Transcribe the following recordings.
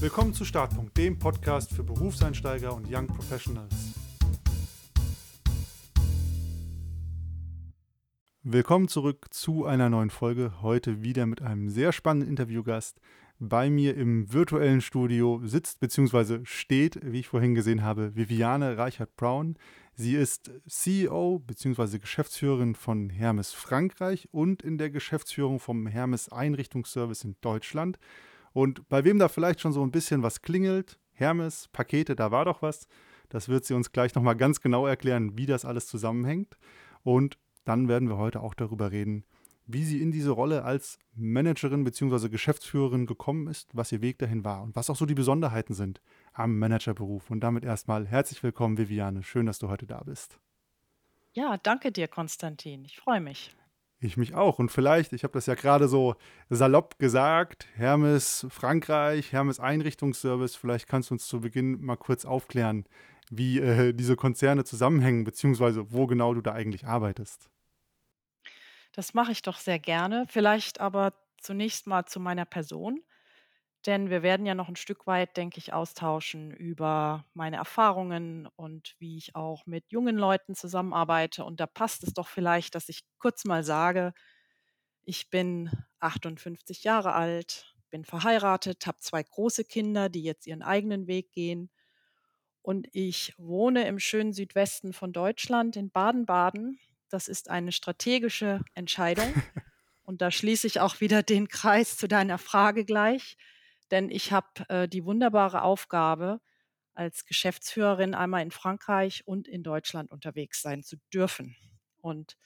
Willkommen zu Startpunkt, dem Podcast für Berufseinsteiger und Young Professionals. Willkommen zurück zu einer neuen Folge. Heute wieder mit einem sehr spannenden Interviewgast. Bei mir im virtuellen Studio sitzt bzw. steht, wie ich vorhin gesehen habe, Viviane Reichert-Braun. Sie ist CEO bzw. Geschäftsführerin von Hermes Frankreich und in der Geschäftsführung vom Hermes Einrichtungsservice in Deutschland. Und bei wem da vielleicht schon so ein bisschen was klingelt, Hermes, Pakete, da war doch was, das wird sie uns gleich nochmal ganz genau erklären, wie das alles zusammenhängt. Und dann werden wir heute auch darüber reden, wie sie in diese Rolle als Managerin bzw. Geschäftsführerin gekommen ist, was ihr Weg dahin war und was auch so die Besonderheiten sind am Managerberuf. Und damit erstmal herzlich willkommen, Viviane. Schön, dass du heute da bist. Ja, danke dir, Konstantin. Ich freue mich. Ich mich auch. Und vielleicht, ich habe das ja gerade so salopp gesagt, Hermes Frankreich, Hermes Einrichtungsservice, vielleicht kannst du uns zu Beginn mal kurz aufklären, wie äh, diese Konzerne zusammenhängen, beziehungsweise wo genau du da eigentlich arbeitest. Das mache ich doch sehr gerne. Vielleicht aber zunächst mal zu meiner Person. Denn wir werden ja noch ein Stück weit, denke ich, austauschen über meine Erfahrungen und wie ich auch mit jungen Leuten zusammenarbeite. Und da passt es doch vielleicht, dass ich kurz mal sage, ich bin 58 Jahre alt, bin verheiratet, habe zwei große Kinder, die jetzt ihren eigenen Weg gehen. Und ich wohne im schönen Südwesten von Deutschland in Baden-Baden. Das ist eine strategische Entscheidung. Und da schließe ich auch wieder den Kreis zu deiner Frage gleich denn ich habe äh, die wunderbare Aufgabe, als Geschäftsführerin einmal in Frankreich und in Deutschland unterwegs sein zu dürfen. Und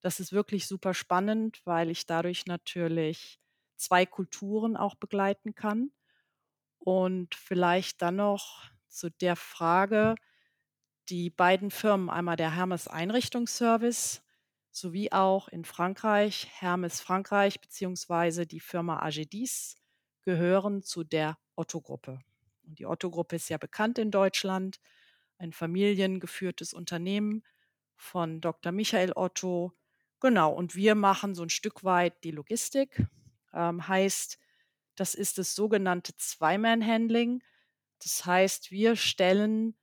das ist wirklich super spannend, weil ich dadurch natürlich zwei Kulturen auch begleiten kann. Und vielleicht dann noch zu der Frage, die beiden Firmen, einmal der Hermes Einrichtungsservice sowie auch in Frankreich, Hermes Frankreich beziehungsweise die Firma Agedis gehören zu der Otto-Gruppe. Und die Otto-Gruppe ist ja bekannt in Deutschland, ein familiengeführtes Unternehmen von Dr. Michael Otto. Genau, und wir machen so ein Stück weit die Logistik. Ähm, heißt, das ist das sogenannte Zweiman-Handling. Das heißt, wir stellen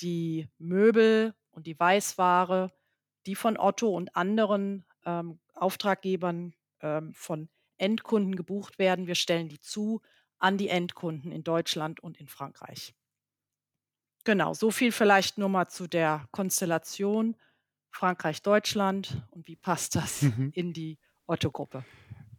die Möbel und die Weißware, die von Otto und anderen ähm, Auftraggebern ähm, von Endkunden gebucht werden. Wir stellen die zu an die Endkunden in Deutschland und in Frankreich. Genau, so viel vielleicht nur mal zu der Konstellation Frankreich-Deutschland und wie passt das mhm. in die Otto-Gruppe.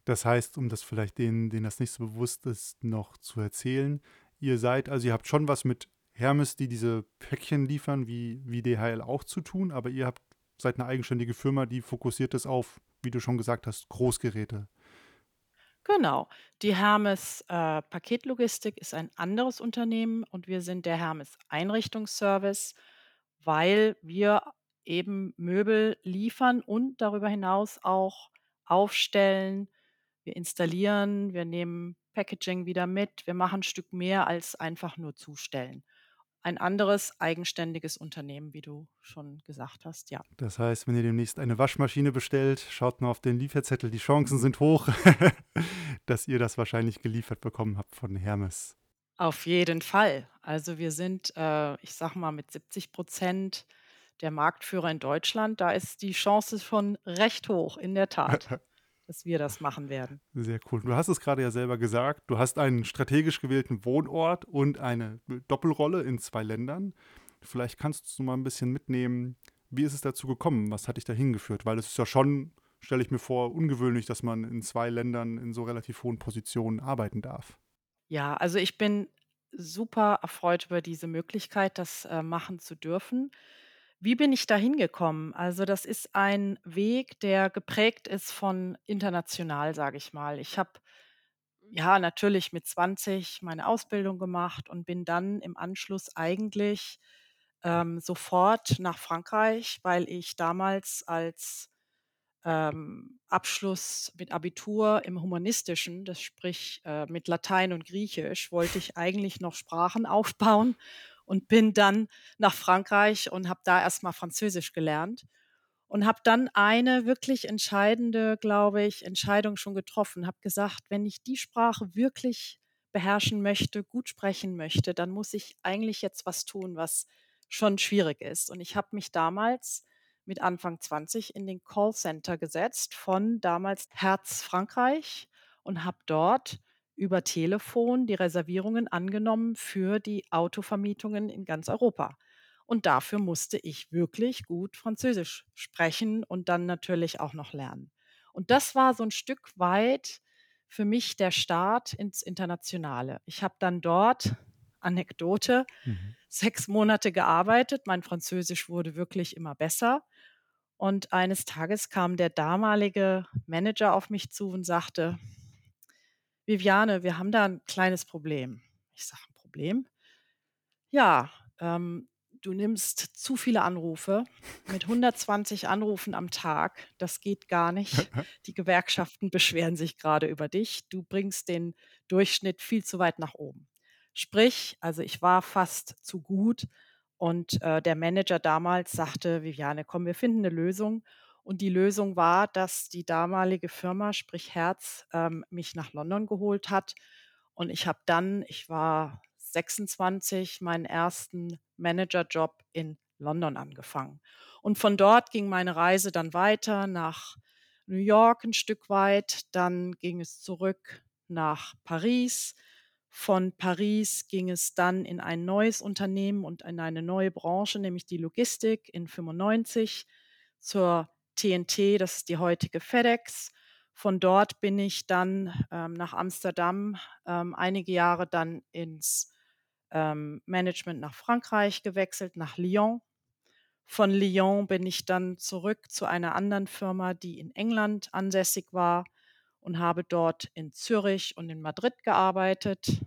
Das heißt, um das vielleicht denen, denen das nicht so bewusst ist, noch zu erzählen, ihr seid, also ihr habt schon was mit Hermes, die diese Päckchen liefern, wie, wie DHL auch zu tun, aber ihr habt, seid eine eigenständige Firma, die fokussiert es auf, wie du schon gesagt hast, Großgeräte. Genau. Die Hermes äh, Paketlogistik ist ein anderes Unternehmen und wir sind der Hermes Einrichtungsservice, weil wir eben Möbel liefern und darüber hinaus auch aufstellen. Wir installieren, wir nehmen Packaging wieder mit, wir machen ein Stück mehr als einfach nur zustellen ein anderes eigenständiges Unternehmen, wie du schon gesagt hast, ja. Das heißt, wenn ihr demnächst eine Waschmaschine bestellt, schaut mal auf den Lieferzettel. Die Chancen sind hoch, dass ihr das wahrscheinlich geliefert bekommen habt von Hermes. Auf jeden Fall. Also wir sind, äh, ich sag mal, mit 70 Prozent der Marktführer in Deutschland. Da ist die Chance schon recht hoch, in der Tat. dass wir das machen werden. Sehr cool. Du hast es gerade ja selber gesagt, du hast einen strategisch gewählten Wohnort und eine Doppelrolle in zwei Ländern. Vielleicht kannst du mal ein bisschen mitnehmen, wie ist es dazu gekommen? Was hat dich da hingeführt? Weil es ist ja schon, stelle ich mir vor, ungewöhnlich, dass man in zwei Ländern in so relativ hohen Positionen arbeiten darf. Ja, also ich bin super erfreut über diese Möglichkeit, das äh, machen zu dürfen. Wie bin ich da hingekommen? Also, das ist ein Weg, der geprägt ist von international, sage ich mal. Ich habe ja natürlich mit 20 meine Ausbildung gemacht und bin dann im Anschluss eigentlich ähm, sofort nach Frankreich, weil ich damals als ähm, Abschluss mit Abitur im Humanistischen, das sprich äh, mit Latein und Griechisch, wollte ich eigentlich noch Sprachen aufbauen und bin dann nach Frankreich und habe da erstmal Französisch gelernt und habe dann eine wirklich entscheidende, glaube ich, Entscheidung schon getroffen, habe gesagt, wenn ich die Sprache wirklich beherrschen möchte, gut sprechen möchte, dann muss ich eigentlich jetzt was tun, was schon schwierig ist. Und ich habe mich damals mit Anfang 20 in den Callcenter gesetzt von damals Herz Frankreich und habe dort über Telefon die Reservierungen angenommen für die Autovermietungen in ganz Europa. Und dafür musste ich wirklich gut Französisch sprechen und dann natürlich auch noch lernen. Und das war so ein Stück weit für mich der Start ins Internationale. Ich habe dann dort, Anekdote, Mhm. sechs Monate gearbeitet. Mein Französisch wurde wirklich immer besser. Und eines Tages kam der damalige Manager auf mich zu und sagte, Viviane, wir haben da ein kleines Problem. Ich sage, ein Problem? Ja, ähm, du nimmst zu viele Anrufe mit 120 Anrufen am Tag. Das geht gar nicht. Die Gewerkschaften beschweren sich gerade über dich. Du bringst den Durchschnitt viel zu weit nach oben. Sprich, also ich war fast zu gut und äh, der Manager damals sagte, Viviane, komm, wir finden eine Lösung. Und die Lösung war, dass die damalige Firma, sprich Herz, ähm, mich nach London geholt hat. Und ich habe dann, ich war 26, meinen ersten Managerjob in London angefangen. Und von dort ging meine Reise dann weiter nach New York ein Stück weit. Dann ging es zurück nach Paris. Von Paris ging es dann in ein neues Unternehmen und in eine neue Branche, nämlich die Logistik in 95 zur TNT, das ist die heutige FedEx. Von dort bin ich dann ähm, nach Amsterdam ähm, einige Jahre dann ins ähm, Management nach Frankreich gewechselt, nach Lyon. Von Lyon bin ich dann zurück zu einer anderen Firma, die in England ansässig war und habe dort in Zürich und in Madrid gearbeitet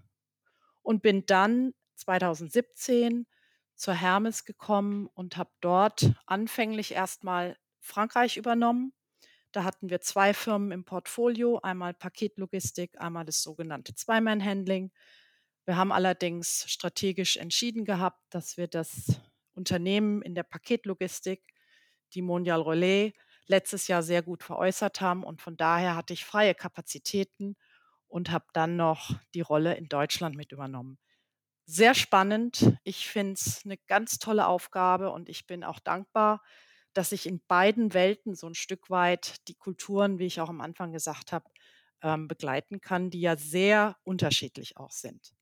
und bin dann 2017 zur Hermes gekommen und habe dort anfänglich erstmal Frankreich übernommen. Da hatten wir zwei Firmen im Portfolio, einmal Paketlogistik, einmal das sogenannte Zweiman-Handling. Wir haben allerdings strategisch entschieden gehabt, dass wir das Unternehmen in der Paketlogistik, die Mondial Relais, letztes Jahr sehr gut veräußert haben und von daher hatte ich freie Kapazitäten und habe dann noch die Rolle in Deutschland mit übernommen. Sehr spannend. Ich finde es eine ganz tolle Aufgabe und ich bin auch dankbar, dass ich in beiden Welten so ein Stück weit die Kulturen, wie ich auch am Anfang gesagt habe, ähm, begleiten kann, die ja sehr unterschiedlich auch sind.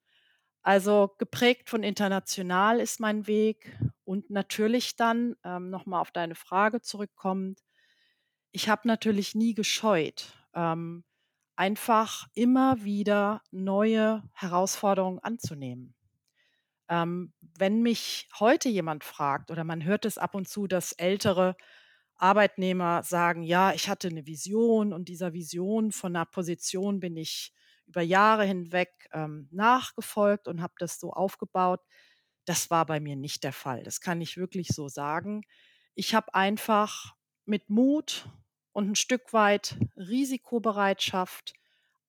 Also geprägt von international ist mein Weg und natürlich dann ähm, noch mal auf deine Frage zurückkommend, ich habe natürlich nie gescheut, ähm, einfach immer wieder neue Herausforderungen anzunehmen. Ähm, wenn mich heute jemand fragt oder man hört es ab und zu, dass ältere Arbeitnehmer sagen: „Ja, ich hatte eine Vision und dieser Vision von einer Position bin ich über Jahre hinweg, ähm, nachgefolgt und habe das so aufgebaut.“ Das war bei mir nicht der Fall. Das kann ich wirklich so sagen. Ich habe einfach mit Mut und ein Stück weit Risikobereitschaft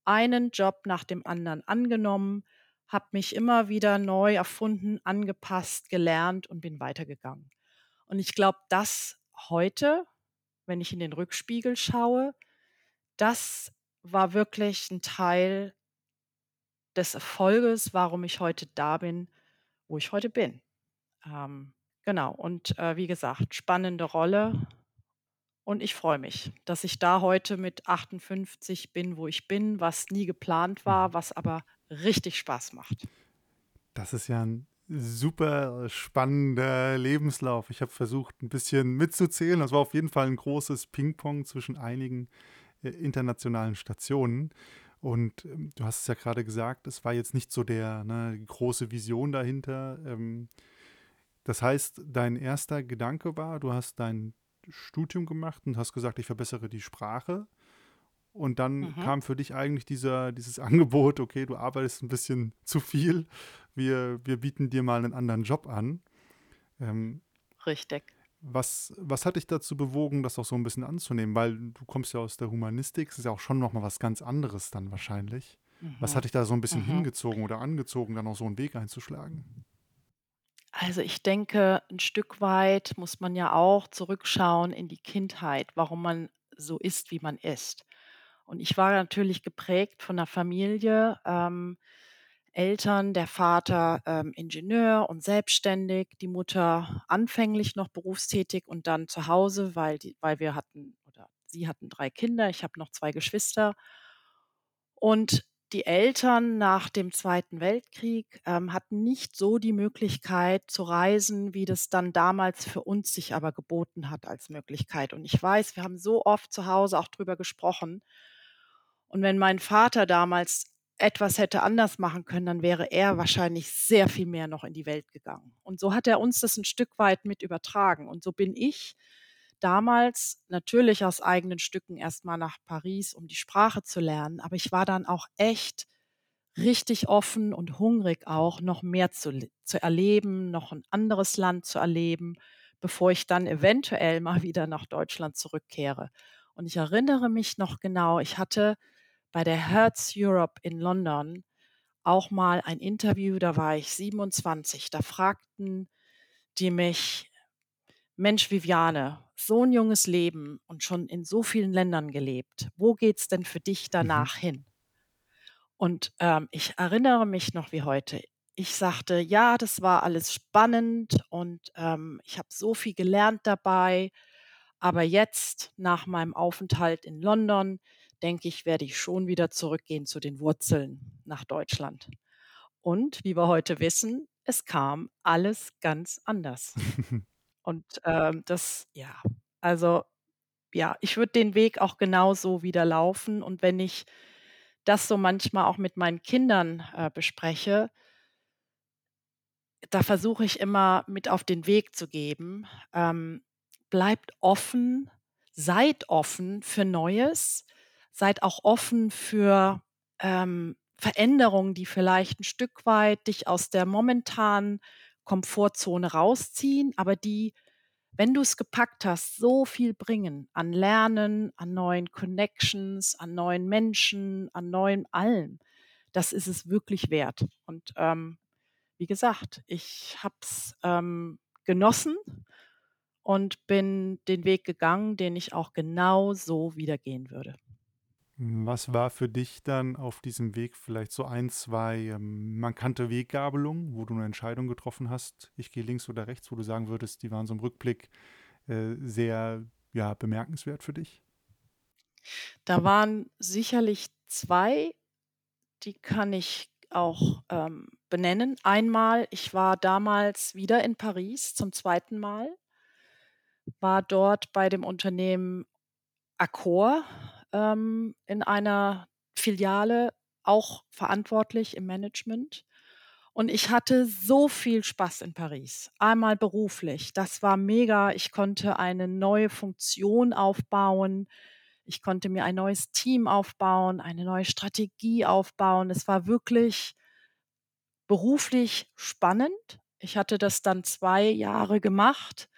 einen Job nach dem anderen angenommen, habe mich immer wieder neu erfunden, angepasst, gelernt und bin weitergegangen. Und ich glaube, das heute, wenn ich in den Rückspiegel schaue, das war wirklich ein Teil des Erfolges, warum ich heute da bin, wo ich heute bin. Ähm, genau. Und äh, wie gesagt, spannende Rolle. Und ich freue mich, dass ich da heute mit 58 bin, wo ich bin, was nie geplant war, Mhm. was aber richtig Spaß macht. Das ist ja ein super spannender Lebenslauf. Ich habe versucht, ein bisschen mitzuzählen. Das war auf jeden Fall ein großes Ping-Pong zwischen einigen äh, internationalen Stationen. Und ähm, du hast es ja gerade gesagt, es war jetzt nicht so der ne, große Vision dahinter. Ähm, das heißt, dein erster Gedanke war, du hast dein Studium gemacht und hast gesagt, ich verbessere die Sprache. Und dann Mhm. kam für dich eigentlich dieser, dieses Angebot, okay, du arbeitest ein bisschen zu viel, wir, wir bieten dir mal einen anderen Job an. Ähm, Richtig. was, was hat dich dazu bewogen, das auch so ein bisschen anzunehmen? Weil du kommst ja aus der Humanistik, das ist ja auch schon nochmal was ganz anderes dann wahrscheinlich. Was Mhm. hat dich da so ein bisschen Mhm. hingezogen oder angezogen, dann auch so einen Weg einzuschlagen? Also ich denke, ein Stück weit muss man ja auch zurückschauen in die Kindheit, warum man so ist, wie man ist. Und ich war natürlich geprägt von 'ner Familie, ähm, Eltern, der Vater ähm, Ingenieur und selbstständig, die Mutter anfänglich noch berufstätig und dann zu Hause, weil, die, weil wir hatten oder sie hatten drei Kinder, ich habe noch zwei Geschwister. Und die Eltern nach dem Zweiten Weltkrieg ähm, hatten nicht so die Möglichkeit zu reisen, wie das dann damals für uns sich aber geboten hat als Möglichkeit. Und ich weiß, wir haben so oft zu Hause auch drüber gesprochen. Und wenn mein Vater damals etwas hätte anders machen können, dann wäre er wahrscheinlich sehr viel mehr noch in die Welt gegangen. Und so hat er uns das ein Stück weit mit übertragen. Und so bin ich damals natürlich aus eigenen Stücken erstmal nach Paris, um die Sprache zu lernen. Aber ich war dann auch echt richtig offen und hungrig auch, noch mehr zu, zu erleben, noch ein anderes Land zu erleben, bevor ich dann eventuell mal wieder nach Deutschland zurückkehre. Und ich erinnere mich noch genau, ich hatte bei der Hertz Europe in London auch mal ein Interview, da war ich 27. Da fragten die mich, Mensch, Viviane, so ein junges Leben und schon in so vielen Ländern gelebt. Wo geht's denn für dich mhm. danach mhm. hin? Und ähm, ich erinnere mich noch wie heute. Ich sagte, ja, das war alles spannend und ähm, ich habe so viel gelernt dabei. Aber jetzt, nach meinem Aufenthalt in London, denke ich, werde ich schon wieder zurückgehen zu den Wurzeln nach Deutschland. Und wie wir heute wissen, es kam alles ganz anders. Und ähm, das, ja, also ja, ich würde den Weg auch genauso wieder laufen. Und wenn ich das so manchmal auch mit meinen Kindern äh, bespreche, da versuche ich immer mit auf den Weg zu geben. Ähm, bleibt offen, seid offen für Neues, seid auch offen für ähm, Veränderungen, die vielleicht ein Stück weit dich aus der momentanen Komfortzone rausziehen, aber die, wenn du es gepackt hast, so viel bringen an Lernen, an neuen Connections, an neuen Menschen, an neuen allem. Das ist es wirklich wert. Und ähm, wie gesagt, ich habe es ähm, genossen und bin den Weg gegangen, den ich auch genau so wieder gehen würde. Was war für dich dann auf diesem Weg vielleicht so ein, zwei ähm, markante Weggabelungen, wo du eine Entscheidung getroffen hast, ich gehe links oder rechts, wo du sagen würdest, die waren so im Rückblick äh, sehr ja, bemerkenswert für dich? Da waren sicherlich zwei, die kann ich auch ähm, benennen. Einmal, ich war damals wieder in Paris zum zweiten Mal, war dort bei dem Unternehmen Accor ähm, in einer Filiale auch verantwortlich im Management. Und ich hatte so viel Spaß in Paris. Einmal beruflich. Das war mega. Ich konnte eine neue Funktion aufbauen. Ich konnte mir ein neues Team aufbauen, eine neue Strategie aufbauen. Es war wirklich beruflich spannend. Ich hatte das dann zwei Jahre gemacht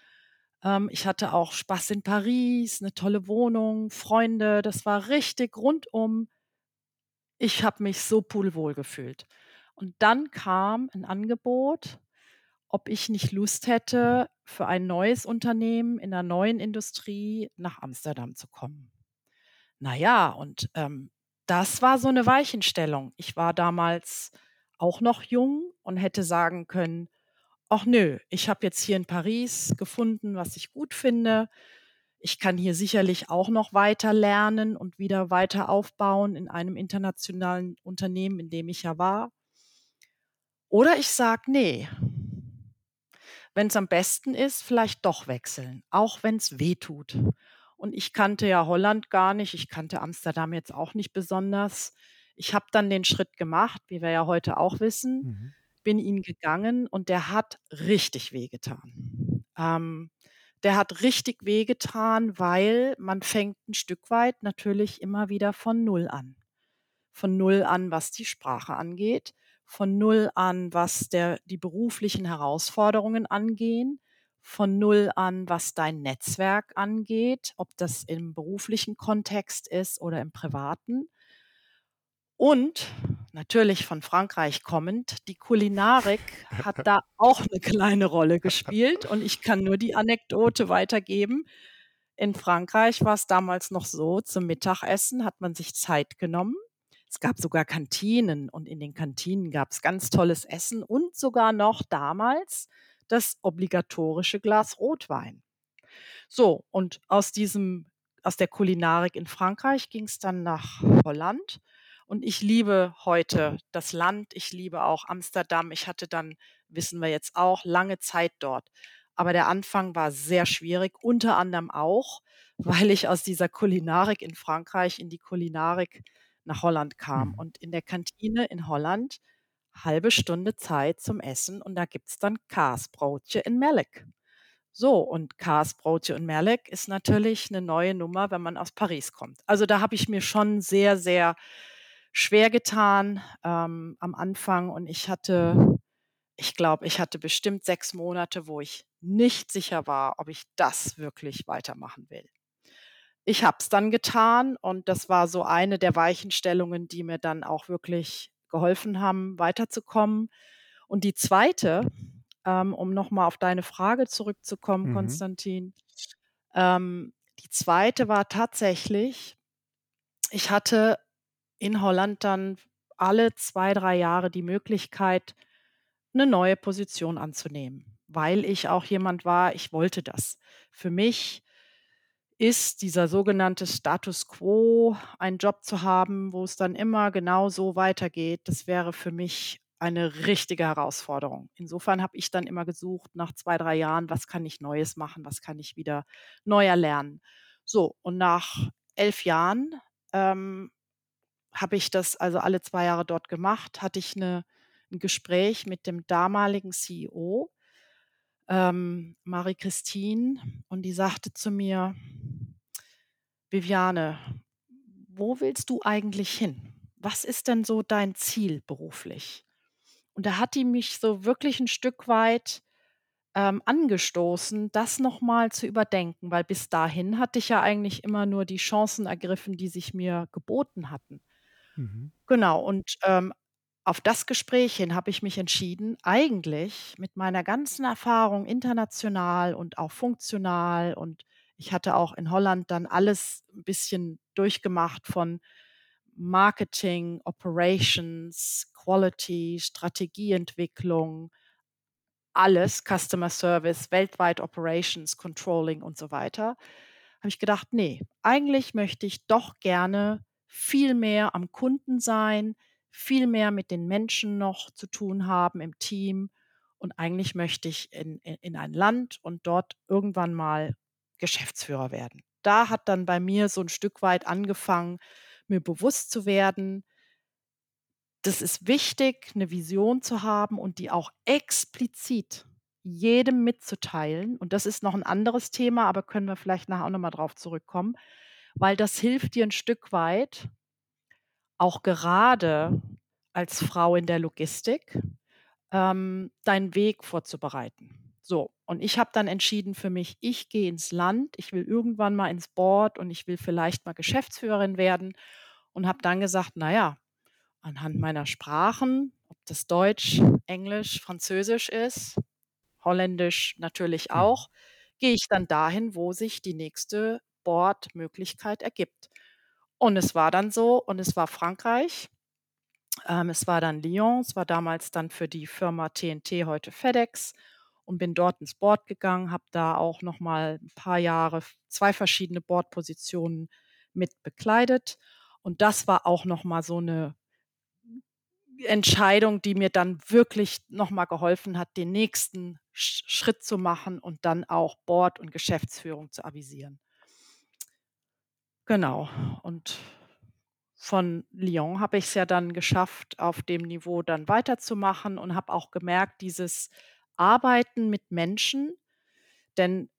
ähm, ich hatte auch Spaß in Paris, eine tolle Wohnung, Freunde. Das war richtig rundum. Ich habe mich so pudelwohl gefühlt. Und dann kam ein Angebot, ob ich nicht Lust hätte, für ein neues Unternehmen in einer neuen Industrie nach Amsterdam zu kommen. Na ja, und, ähm, das war so eine Weichenstellung. Ich war damals auch noch jung und hätte sagen können: ach nö, ich habe jetzt hier in Paris gefunden, was ich gut finde. Ich kann hier sicherlich auch noch weiter lernen und wieder weiter aufbauen in einem internationalen Unternehmen, in dem ich ja war. Oder ich sage, nee, wenn es am besten ist, vielleicht doch wechseln, auch wenn es weh tut. Und ich kannte ja Holland gar nicht, ich kannte Amsterdam jetzt auch nicht besonders. Ich habe dann den Schritt gemacht, wie wir ja heute auch wissen. Mhm bin ihn gegangen und der hat richtig wehgetan. Ähm, der hat richtig wehgetan, weil man fängt ein Stück weit natürlich immer wieder von Null an. Von Null an, was die Sprache angeht, von Null an, was der, die beruflichen Herausforderungen angehen, von Null an, was dein Netzwerk angeht, ob das im beruflichen Kontext ist oder im privaten. Und natürlich von Frankreich kommend, die Kulinarik hat da auch eine kleine Rolle gespielt und ich kann nur die Anekdote weitergeben. In Frankreich war es damals noch so, zum Mittagessen hat man sich Zeit genommen, Es gab sogar Kantinen und in den Kantinen gab es ganz tolles Essen und sogar noch damals das obligatorische Glas Rotwein. So, und aus diesem aus der Kulinarik in Frankreich ging es dann nach Holland und ich liebe heute das Land, ich liebe auch Amsterdam. Ich hatte dann, wissen wir jetzt auch, lange Zeit dort. Aber der Anfang war sehr schwierig, unter anderem auch, weil ich aus dieser Kulinarik in Frankreich in die Kulinarik nach Holland kam. Mhm. Und in der Kantine in Holland halbe Stunde Zeit zum Essen und da gibt's dann Kaasbroodje in Melk. So, und Kaasbroodje und Melk ist natürlich eine neue Nummer, wenn man aus Paris kommt. Also, da habe ich mir schon sehr, sehr schwer getan, ähm, am Anfang und ich hatte ich glaube, ich hatte bestimmt 6 Monate, wo ich nicht sicher war, ob ich das wirklich weitermachen will. Ich habe es dann getan und das war so eine der Weichenstellungen, die mir dann auch wirklich geholfen haben, weiterzukommen. Und die zweite, ähm, um noch mal auf deine Frage zurückzukommen, Mhm. Konstantin, ähm, die zweite war tatsächlich ich hatte in Holland dann alle 2, 3 Jahre die Möglichkeit, eine neue Position anzunehmen, weil ich auch jemand war, ich wollte das. Für mich ist dieser sogenannte Status quo, einen Job zu haben, wo es dann immer genau so weitergeht, das wäre für mich eine richtige Herausforderung. Insofern habe ich dann immer gesucht nach 2, 3 Jahren, was kann ich Neues machen, was kann ich wieder neu erlernen. So, und nach 11 Jahren, ähm, habe ich das also alle 2 Jahre dort gemacht, hatte ich 'ne 'n Gespräch mit dem damaligen CEO, ähm, Marie-Christine, und die sagte zu mir: „Viviane, wo willst du eigentlich hin? Was ist denn so dein Ziel beruflich?“ Und da hat die mich so wirklich 'n Stück weit, ähm, angestoßen, das noch mal zu überdenken, weil bis dahin hatte ich ja eigentlich immer nur die Chancen ergriffen, die sich mir geboten hatten. Mhm. Genau, und, ähm, auf das Gespräch hin habe ich mich entschieden, eigentlich mit meiner ganzen Erfahrung international und auch funktional und ich hatte auch in Holland dann alles 'n bisschen durchgemacht von Marketing, Operations, Quality, Strategieentwicklung, alles, Customer Service, weltweit Operations, Controlling und so weiter. Habe ich gedacht: „Ne, eigentlich möchte ich doch gerne viel mehr am Kunden sein, viel mehr mit den Menschen noch zu tun haben im Team und eigentlich möchte ich in in in ein Land und dort irgendwann mal Geschäftsführer werden.“ Da hat dann bei mir so 'n Stück weit angefangen, mir bewusst zu werden das ist wichtig, 'ne Vision zu haben und die auch explizit jedem mitzuteilen. Und das ist noch 'n anderes Thema, aber können wir vielleicht nachher auch noch mal drauf zurückkommen, weil das hilft dir 'n Stück weit auch gerade als Frau in der Logistik, ähm, deinen Weg vorzubereiten. So, und ich habe dann entschieden für mich, ich gehe ins Land, ich will irgendwann mal ins Board und ich will vielleicht mal Geschäftsführerin werden und habe dann gesagt: „Na ja, anhand meiner Sprachen, ob das Deutsch, Englisch, Französisch ist, Holländisch natürlich auch, gehe ich dann dahin, wo sich die nächste Board-Möglichkeit ergibt.“ Und es war dann so und es war Frankreich. Ähm, es war dann Lyon, es war damals dann für die Firma TNT, heute FedEx und bin dort ins Board gegangen, habe da auch noch mal 'n paar Jahre 2 verschiedene Boardpositionen mit bekleidet. Und das war auch noch mal so 'ne Entscheidung, die mir dann wirklich noch mal geholfen hat, den nächsten Sch Schritt zu machen und dann auch Board und Geschäftsführung zu avisieren. Genau. Und von Lyon habe ich's ja dann geschafft, auf dem Niveau dann weiterzumachen und habe auch gemerkt, dieses Arbeiten mit Menschen denn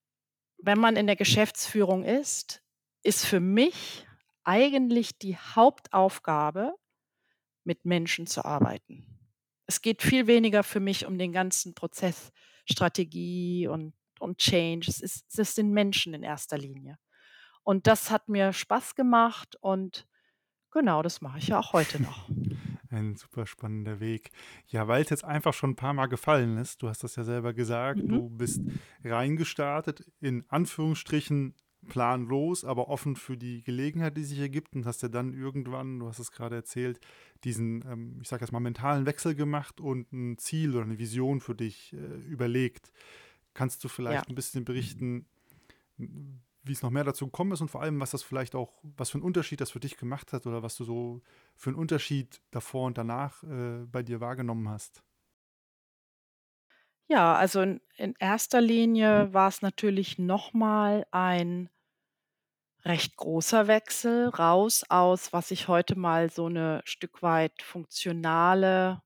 wenn man in der Geschäftsführung ist, ist für mich eigentlich die Hauptaufgabe, mit Menschen zu arbeiten. Es geht viel weniger für mich um den ganzen Prozess, Strategie und und Change. Es ist es sind Menschen in erster Linie. Und das hat mir Spaß gemacht und genau, das mache ich ja auch heute noch. Ein super spannender Weg. Ja, weil's jetzt einfach schon 'n paar Mal gefallen ist, du hast das ja selber gesagt, Mhm. du bist reingestartet, in Anführungsstrichen planlos, aber offen für die Gelegenheit, die sich ergibt und hast ja dann irgendwann, du hast es gerade erzählt, diesen, ähm, ich sage jetzt mal, mentalen Wechsel gemacht und ein Ziel oder eine Vision für dich äh, überlegt. Kannst du vielleicht Ja. ein bisschen berichten, wie es noch mehr dazu gekommen ist und vor allem, was das vielleicht auch, was für einen Unterschied das für dich gemacht hat oder was du so für einen Unterschied davor und danach äh, bei dir wahrgenommen hast? Ja, also in in erster Linie war es natürlich noch mal ein recht großer Wechsel raus aus, was ich heute mal so 'ne Stück weit funktionale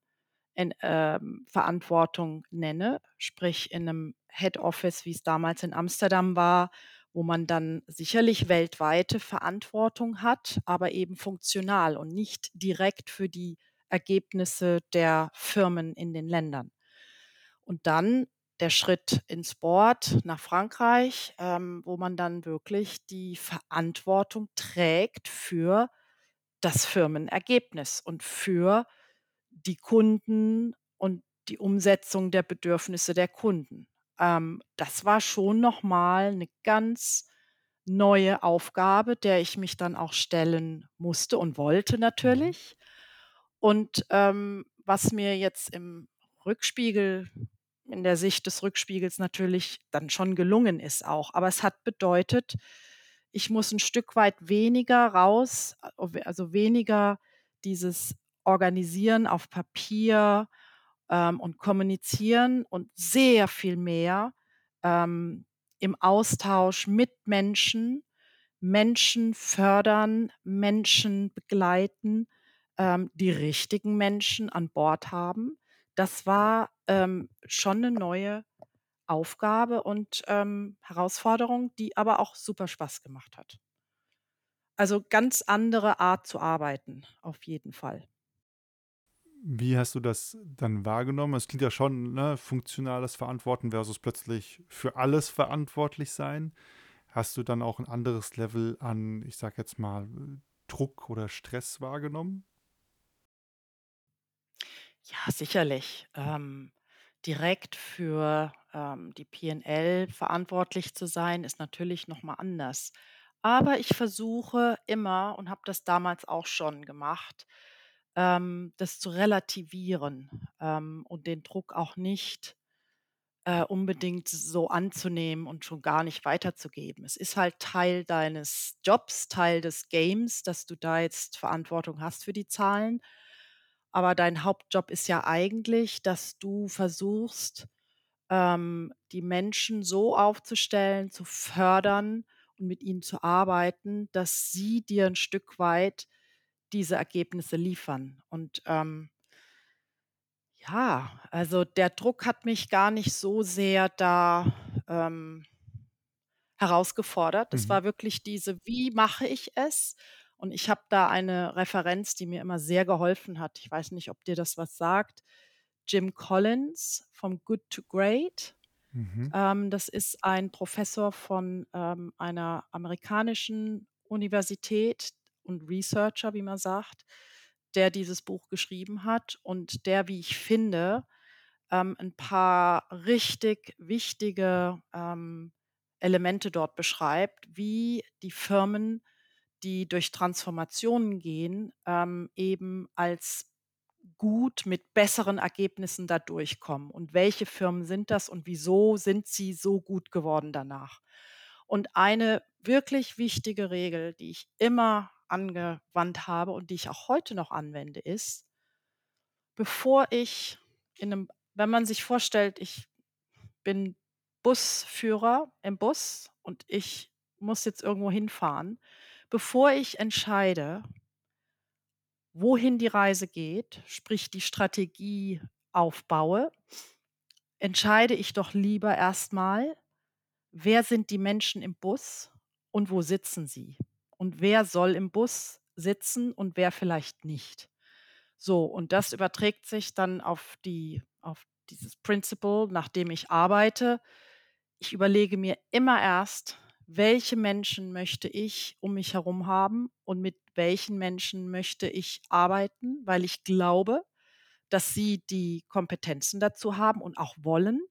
en ähm, Verantwortung nenne, sprich in 'nem Head Office, wie's damals in Amsterdam war, wo man dann sicherlich weltweite Verantwortung hat, aber eben funktional und nicht direkt für die Ergebnisse der Firmen in den Ländern. Und dann der Schritt ins Board nach Frankreich, ähm, wo man dann wirklich die Verantwortung trägt für das Firmenergebnis und für die Kunden und die Umsetzung der Bedürfnisse der Kunden. Ähm, das war schon noch mal 'ne ganz neue Aufgabe, der ich mich dann auch stellen musste und wollte Mhm. natürlich. Und, ähm, was mir jetzt im Rückspiegel in der Sicht des Rückspiegels natürlich dann schon gelungen ist auch. Aber es hat bedeutet, ich muss 'n Stück weit weniger raus, also weniger dieses Organisieren auf Papier, ähm, und Kommunizieren und sehr viel mehr, ähm, im Austausch mit Menschen, Menschen fördern, Menschen begleiten, ähm, die richtigen Menschen an Bord haben. Das war, ähm, schon 'ne neue Aufgabe und, ähm, Herausforderung, die aber auch super Spaß gemacht hat. Also, ganz andere Art zu arbeiten, auf jeden Fall. Wie hast du das dann wahrgenommen? Es klingt ja schon, ne, funktionales Verantworten versus plötzlich für alles verantwortlich sein. Hast du dann auch 'n anderes Level an, ich sage jetzt mal, Druck oder Stress wahrgenommen? Ja, sicherlich. Ähm, direkt für, ähm, die P&L verantwortlich zu sein, ist natürlich noch mal anders. Aber ich versuche immer und habe das damals auch schon gemacht, ähm, das zu relativieren, ähm, und den Druck auch nicht, äh, unbedingt so anzunehmen und schon gar nicht weiterzugeben. Es ist halt Teil deines Jobs, Teil des Games, dass du da jetzt Verantwortung hast für die Zahlen. Aber dein Hauptjob ist ja eigentlich, dass du versuchst, ähm, die Menschen so aufzustellen, zu fördern und mit ihnen zu arbeiten, dass sie dir 'n Stück weit diese Ergebnisse liefern. Und, ähm ja, also der Druck hat mich gar nicht so sehr da, ähm, herausgefordert. Es Mhm. war wirklich diese: „Wie mache ich es?“ Und ich habe da eine Referenz, die mir immer sehr geholfen hat. Ich weiß nicht, ob dir das was sagt. Jim Collins vom „Good to Great“. Mhm. Ähm, das ist ein Professor von, ähm, einer amerikanischen Universität und Researcher, wie man sagt, der dieses Buch geschrieben hat und der, wie ich finde, ähm, 'n paar richtig wichtige, ähm, Elemente dort beschreibt, wie die Firmen, die durch Transformationen gehen, ähm, eben als gut mit besseren Ergebnissen da durchkommen. Und welche Firmen sind das und wieso sind sie so gut geworden danach? Und eine wirklich wichtige Regel, die ich immer angewandt habe und die ich auch heute noch anwende, ist bevor ich in 'nem wenn man sich vorstellt, ich bin Busführer im Bus und ich muss jetzt irgendwo hinfahren. Bevor ich entscheide wohin die Reise geht, sprich die Strategie aufbaue, entscheide ich doch lieber erst mal: Wer sind die Menschen im Bus und wo sitzen sie? Und wer soll im Bus sitzen und wer vielleicht nicht? So, und das überträgt sich dann auf die auf dieses Principle, nach dem ich arbeite. Ich überlege mir immer erst: „Welche Menschen möchte ich um mich herum haben und mit welchen Menschen möchte ich arbeiten, weil ich glaube, dass sie die Kompetenzen dazu haben und auch wollen?“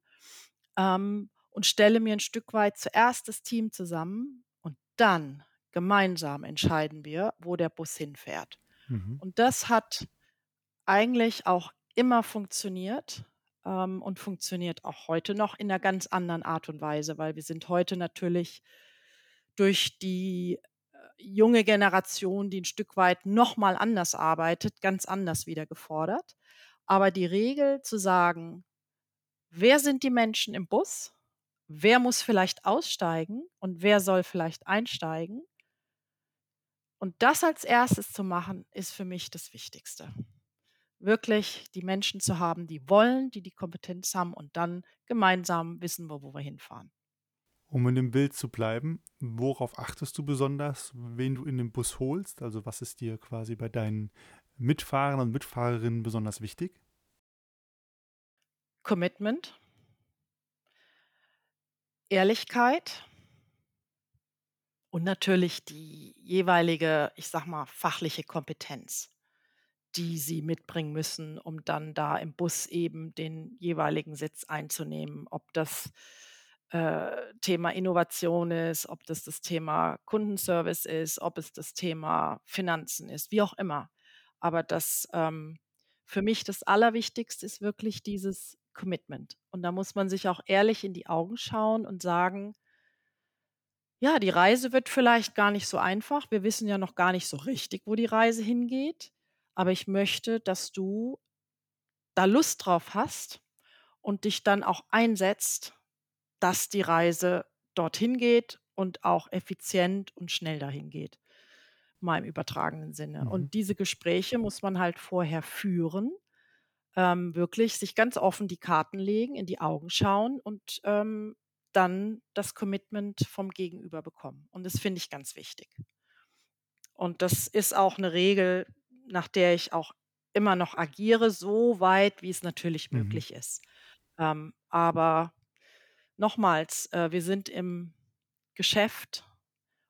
Ähm, und stelle mir 'n Stück weit zuerst das Team zusammen und dann gemeinsam entscheiden wir, wo der Bus hinfährt. Mhm. Und das hat eigentlich auch immer funktioniert, ähm, und funktioniert auch heute noch in 'ner ganz anderen Art und Weise, weil wir sind heute natürlich durch die, äh, junge Generation, die 'n Stück weit noch mal anders arbeitet, ganz anders wieder gefordert. Aber die Regel zu sagen: „Wer sind die Menschen im Bus? Wer muss vielleicht aussteigen und wer soll vielleicht einsteigen?“ Und das als Erstes zu machen, ist für mich das Wichtigste. Wirklich die Menschen zu haben, die wollen, die die Kompetenz haben und dann gemeinsam wissen wir, wo wir hinfahren. Um in dem Bild zu bleiben, worauf achtest du besonders, wen du in den Bus holst? Also, was ist dir quasi bei deinen Mitfahrern und Mitfahrerinnen besonders wichtig? Commitment. Ehrlichkeit. Und natürlich die jeweilige, ich sage mal, fachliche Kompetenz, die sie mitbringen müssen, um dann da im Bus eben den jeweiligen Sitz einzunehmen. Ob das, äh, Thema Innovation ist, ob das das Thema Kundenservice ist, ob es das Thema Finanzen ist, wie auch immer. Aber das, ähm für mich das Allerwichtigste ist wirklich dieses Commitment. Und da muss man sich auch ehrlich in die Augen schauen und sagen „Ja, die Reise wird vielleicht gar nicht so einfach. Wir wissen ja noch gar nicht so richtig, wo die Reise hingeht. Aber ich möchte, dass du da Lust drauf hast und dich dann auch einsetzt, dass die Reise dorthin geht und auch effizient und schnell dahin geht“, mal im übertragenen Sinne. Mhm. Und diese Gespräche muss man halt vorher führen, ähm, wirklich sich ganz offen die Karten legen, in die Augen schauen und, ähm, dann das Commitment vom Gegenüber bekommen. Und das finde ich ganz wichtig. Und das ist auch 'ne Regel, nach der ich auch immer noch agiere, so weit, wie es natürlich Mhm. möglich ist. Ähm, aber nochmals, äh, wir sind im Geschäft,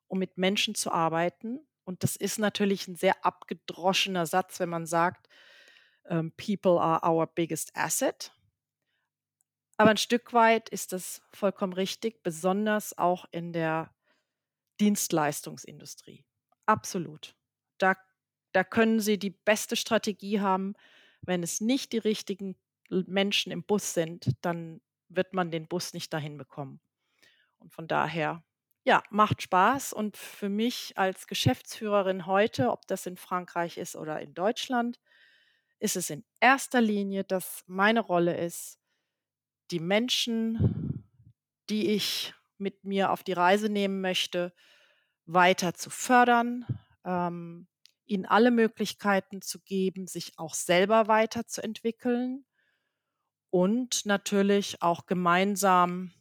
um mit Menschen zu arbeiten. Und das ist natürlich 'n sehr abgedroschener Satz, wenn man sagt, ähm: „People are our biggest asset.“ Aber 'n Stück weit ist das vollkommen richtig, besonders auch in der Dienstleistungsindustrie. Absolut. Da da können Sie die beste Strategie haben. Wenn es nicht die richtigen Menschen im Bus sind, dann wird man den Bus nicht dahin bekommen. Und von daher, ja, macht Spaß. Und für mich als Geschäftsführerin heute, ob das in Frankreich ist oder in Deutschland, ist es in erster Linie, dass meine Rolle ist, die Menschen, die ich mit mir auf die Reise nehmen möchte, weiter zu fördern, ähm, ihnen alle Möglichkeiten zu geben, sich auch selber weiterzuentwickeln und natürlich auch gemeinsam,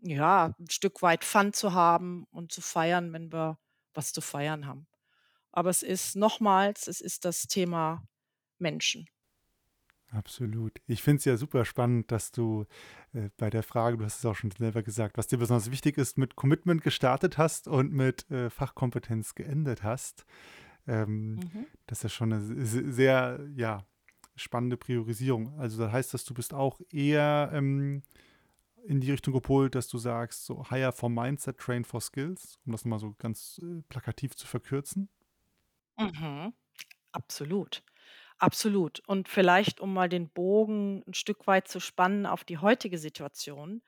ja, 'n Stück weit Fun zu haben und zu feiern, wenn wir was zu feiern haben. Aber es ist nochmals, es ist das Thema Menschen. Absolut. Ich finde es ja super spannend, dass du, äh, bei der Frage du hast es auch schon selber gesagt, was dir besonders wichtig ist, mit Commitment gestartet hast und mit, äh, Fachkompetenz geendet hast. Ähm, Mhm. das ist schon 'ne s s sehr, ja, spannende Priorisierung. Also, das heißt, dass du bist auch eher, ähm, in die Richtung gepolt, dass du sagst, so: „Hire for Mindset, train for Skills“, um das mal so ganz, äh, plakativ zu verkürzen? Mhm. Absolut. Absolut. Und vielleicht, um mal den Bogen 'n Stück weit zu spannen auf die heutige Situation.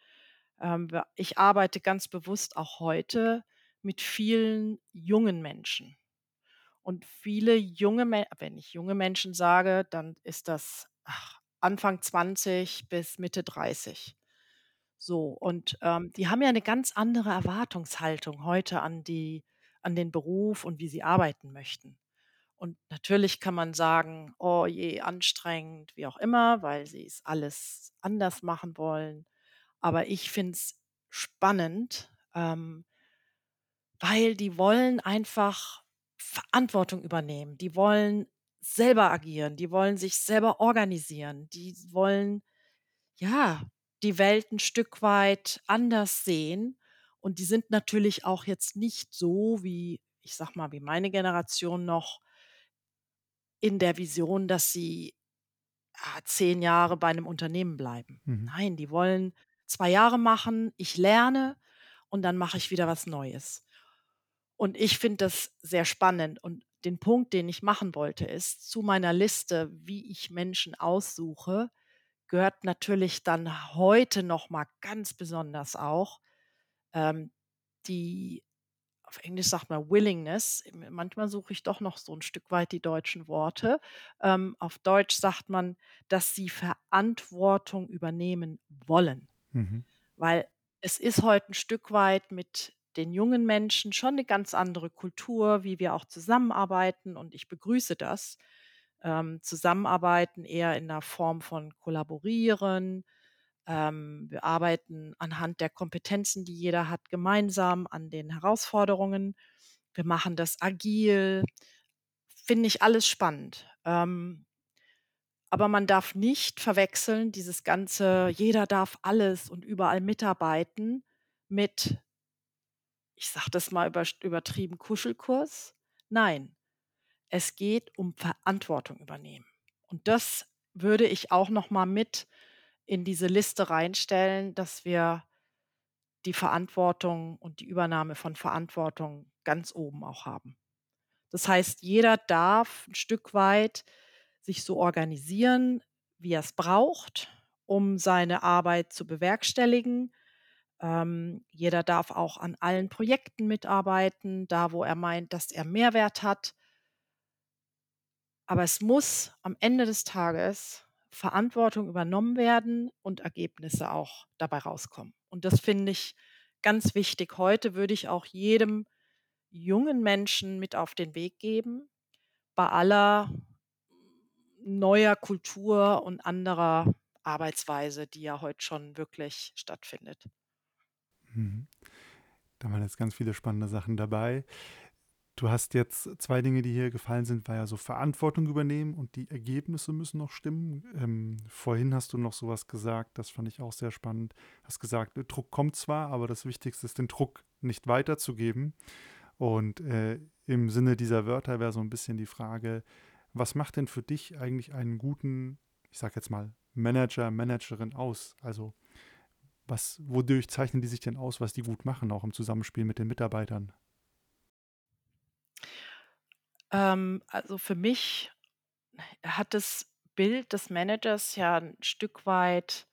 Ähm, ich arbeite ganz bewusst auch heute mit vielen jungen Menschen. Und viele junge Me wenn ich junge Menschen sage, dann ist das, Anfang 20 bis Mitte 30. So, und, ähm, die haben ja 'ne ganz andere Erwartungshaltung heute an die an den Beruf und wie sie arbeiten möchten. Und natürlich kann man sagen: „Oh je, anstrengend“, wie auch immer, weil sie's alles anders machen wollen. Aber ich finde es spannend, ähm weil die wollen einfach Verantwortung übernehmen. Die wollen selber agieren, die wollen sich selber organisieren. Die wollen, ja, die Welt 'n Stück weit anders sehen. Und die sind natürlich auch jetzt nicht so wie, ich sage mal, wie meine Generation noch in der Vision, dass sie, ah, 10 Jahre bei 'nem Unternehmen bleiben. Mhm. Nein, die wollen 2 Jahre machen, ich lerne und dann mache ich wieder was Neues. Und ich finde das sehr spannend. Und den Punkt, den ich machen wollte, ist, zu meiner Liste, wie ich Menschen aussuche, gehört natürlich dann heute noch mal ganz besonders auch, ähm, die auf Englisch sagt man Willingness. Manchmal suche ich doch noch so 'n Stück weit die deutschen Worte. Ähm, auf Deutsch sagt man, dass sie Verantwortung übernehmen wollen. Mhm. Weil es ist heute 'n Stück weit mit den jungen Menschen schon 'ne ganz andere Kultur, wie wir auch zusammenarbeiten und ich begrüße das. Ähm, Zusammenarbeiten eher in 'ner Form von Kollaborieren. Ähm, wir arbeiten anhand der Kompetenzen, die jeder hat, gemeinsam an den Herausforderungen. Wir machen das agil. Finde ich alles spannend. Ähm aber man darf nicht verwechseln, dieses ganze „Jeder darf alles und überall mitarbeiten“ mit ich sage das mal übertrieben, Kuschelkurs. Nein, es geht um Verantwortung übernehmen. Und das würde ich auch noch mal mit in diese Liste reinstellen, dass wir die Verantwortung und die Übernahme von Verantwortung ganz oben auch haben. Das heißt, jeder darf 'n Stück weit sich so organisieren, wie er's braucht, um seine Arbeit zu bewerkstelligen. Ähm, jeder darf auch an allen Projekten mitarbeiten, da wo er meint, dass er Mehrwert hat. Aber es muss am Ende des Tages Verantwortung übernommen werden und Ergebnisse auch dabei rauskommen. Und das finde ich ganz wichtig. Heute würde ich auch jedem jungen Menschen mit auf den Weg geben, bei aller neuer Kultur und anderer Arbeitsweise, die ja heut schon wirklich stattfindet. Mhm. Da waren jetzt ganz viele spannende Sachen dabei. Du hast jetzt 2 Dinge, die hier gefallen sind, war ja so Verantwortung übernehmen und die Ergebnisse müssen noch stimmen. Ähm, vorhin hast du noch so was gesagt, das fand ich auch sehr spannend. Hast gesagt, äh, Druck kommt zwar, aber das Wichtigste ist, den Druck nicht weiterzugeben. Und, äh, im Sinne dieser Wörter wäre so 'n bisschen die Frage: Was macht denn für dich eigentlich einen guten, ich sage jetzt mal, Manager, Managerin aus? Also, was wodurch zeichnen die sich denn aus, was die gut machen, auch im Zusammenspiel mit den Mitarbeitern? Ähm, also, für mich hat das Bild des Managers ja 'n Stück weit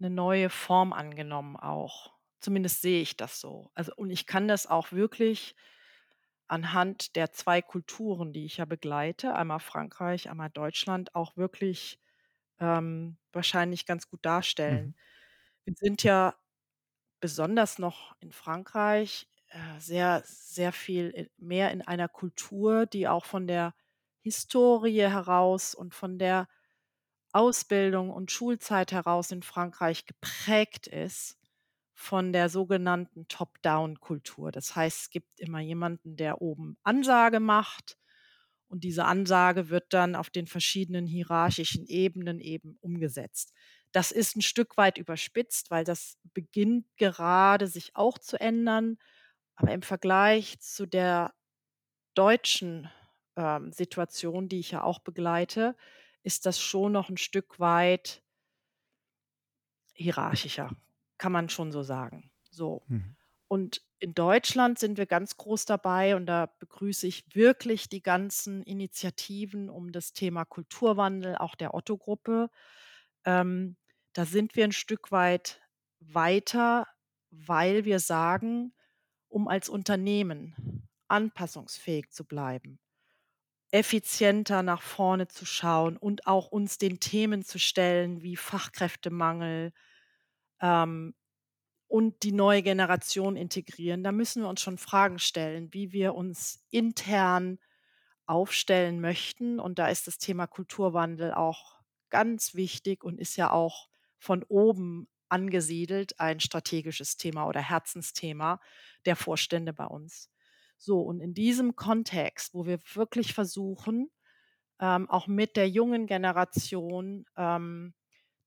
'ne neue Form angenommen auch. Zumindest sehe ich das so. Also, und ich kann das auch wirklich anhand der 2 Kulturen, die ich ja begleite, einmal Frankreich, einmal Deutschland, auch wirklich, ähm, wahrscheinlich ganz gut Mhm. darstellen. Wir sind ja besonders noch in Frankreich, sehr sehr viel mehr in einer Kultur, die auch von der Historie heraus und von der Ausbildung und Schulzeit heraus in Frankreich geprägt ist von der sogenannten Top-Down-Kultur. Das heißt, es gibt immer jemanden, der oben Ansage macht und diese Ansage wird dann auf den verschiedenen hierarchischen Ebenen eben umgesetzt. Das ist 'n Stück weit überspitzt, weil das beginnt gerade sich auch zu ändern. Aber im Vergleich zu der deutschen, ähm, Situation, die ich ja auch begleite, ist das schon noch 'n Stück weit hierarchischer, kann man schon so sagen. So. Mhm. Und in Deutschland sind wir ganz groß dabei und da begrüße ich wirklich die ganzen Initiativen um das Thema Kulturwandel, auch der Otto-Gruppe. Ähm, da sind wir 'n Stück weit weiter, weil wir sagen, um als Unternehmen anpassungsfähig zu bleiben, effizienter nach vorne zu schauen und auch uns den Themen zu stellen wie Fachkräftemangel, ähm, und die neue Generation integrieren, da müssen wir uns schon Fragen stellen, wie wir uns intern aufstellen möchten. Und da ist das Thema Kulturwandel auch ganz wichtig und ist ja auch von oben angesiedelt, ein strategisches Thema oder Herzensthema der Vorstände bei uns. So, und in diesem Kontext, wo wir wirklich versuchen, ähm, auch mit der jungen Generation, ähm,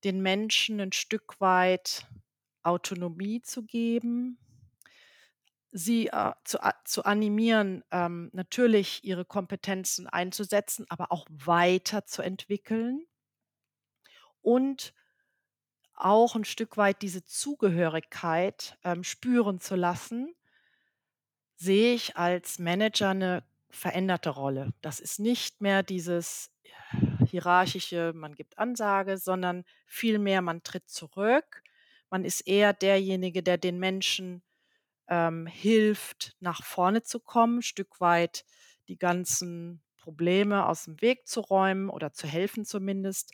den Menschen 'n Stück weit Autonomie zu geben sie, äh, zu zu animieren, ähm, natürlich ihre Kompetenzen einzusetzen, aber auch weiterzuentwickeln und auch 'n Stück weit diese Zugehörigkeit, ähm, spüren zu lassen sehe ich als Manager eine veränderte Rolle. Das ist nicht mehr dieses hierarchische, man gibt Ansage, sondern vielmehr man tritt zurück. Man ist eher derjenige, der den Menschen, ähm, hilft, nach vorne zu kommen, Stück weit die ganzen Probleme aus dem Weg zu räumen oder zu helfen zumindest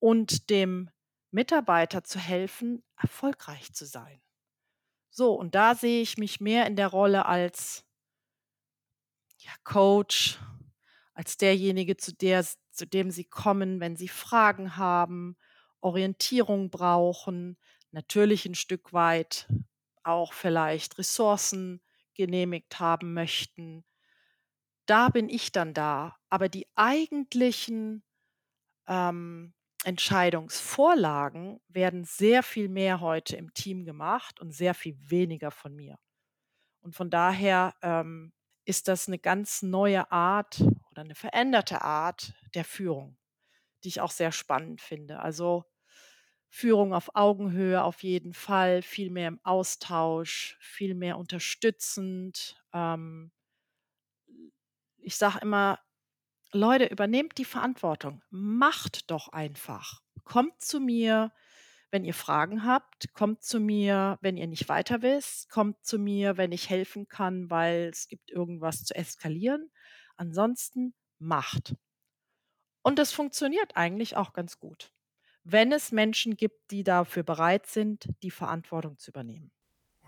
und dem Mitarbeiter zu helfen, erfolgreich zu sein. So, und da sehe ich mich mehr in der Rolle als, ja, Coach, als derjenige, zu der zu dem sie kommen, wenn sie Fragen haben, Orientierung brauchen, natürlich ein Stück weit auch vielleicht Ressourcen genehmigt haben möchten. Da bin ich dann da. Aber die eigentlichen, ähm, Entscheidungsvorlagen werden sehr viel mehr heute im Team gemacht und sehr viel weniger von mir. Und von daher, ähm, ist das eine ganz neue Art oder eine veränderte Art der Führung, die ich auch sehr spannend finde. Also, Führung auf Augenhöhe auf jeden Fall, viel mehr im Austausch, viel mehr unterstützend. Ähm, ich sage immer: „Leute, übernehmt die Verantwortung. Macht doch einfach. Kommt zu mir, wenn ihr Fragen habt. Kommt zu mir, wenn ihr nicht weiter wisst. Kommt zu mir, wenn ich helfen kann, weil es gibt irgendwas zu eskalieren. Ansonsten macht.“ Und das funktioniert eigentlich auch ganz gut, wenn es Menschen gibt, die dafür bereit sind, die Verantwortung zu übernehmen.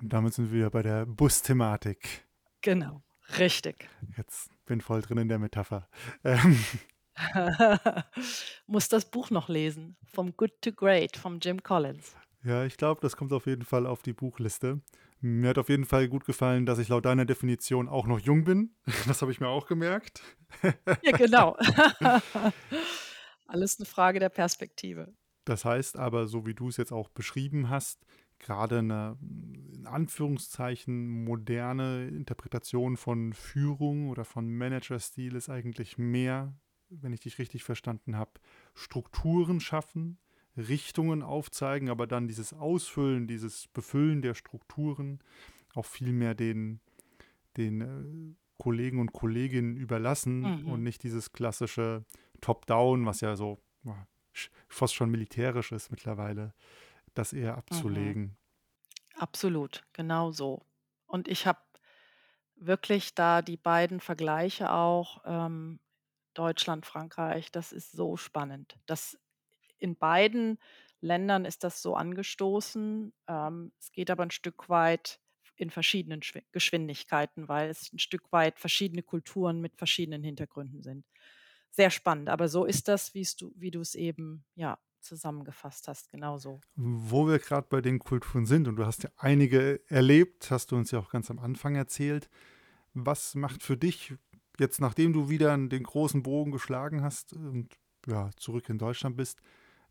Und damit sind wir wieder bei der Bus-Thematik. Genau, richtig. Jetzt bin voll drin in der Metapher. Ähm, Muss das Buch noch lesen, From Good to Great, von Jim Collins. ja, ich glaube, das kommt auf jeden Fall auf die Buchliste. Mir hat auf jeden Fall gut gefallen, dass ich laut deiner Definition auch noch jung bin. Das habe ich mir auch gemerkt. Ja, genau. Alles eine Frage der Perspektive. Das heißt aber, so wie du es jetzt auch beschrieben hast, gerade eine in Anführungszeichen moderne Interpretation von Führung oder von Managerstil ist eigentlich mehr, wenn ich dich richtig verstanden habe, Strukturen schaffen, Richtungen aufzeigen, aber dann dieses Ausfüllen, dieses Befüllen der Strukturen auch viel mehr den, den äh, Kollegen und Kolleginnen überlassen Mhm. und nicht dieses klassische Top-Down, was ja so fast schon militärisch ist mittlerweile, das eher Mhm. abzulegen. Absolut, genau so. Und ich habe wirklich da die beiden Vergleiche auch, ähm, Deutschland, Frankreich, das ist so spannend. Das in beiden Ländern ist das so angestoßen. Ähm, es geht aber ein Stück weit in verschiedenen Schwi Geschwindigkeiten, weil es ein Stück weit verschiedene Kulturen mit verschiedenen Hintergründen sind. Sehr spannend, aber so ist das, wie du es eben, ja, zusammengefasst hast, genauso. Wo wir gerade bei den Kulturen sind, und du hast ja einige erlebt, hast du uns ja auch ganz am Anfang erzählt. Was macht für dich, jetzt nachdem du wieder den großen Bogen geschlagen hast und ja, zurück in Deutschland bist,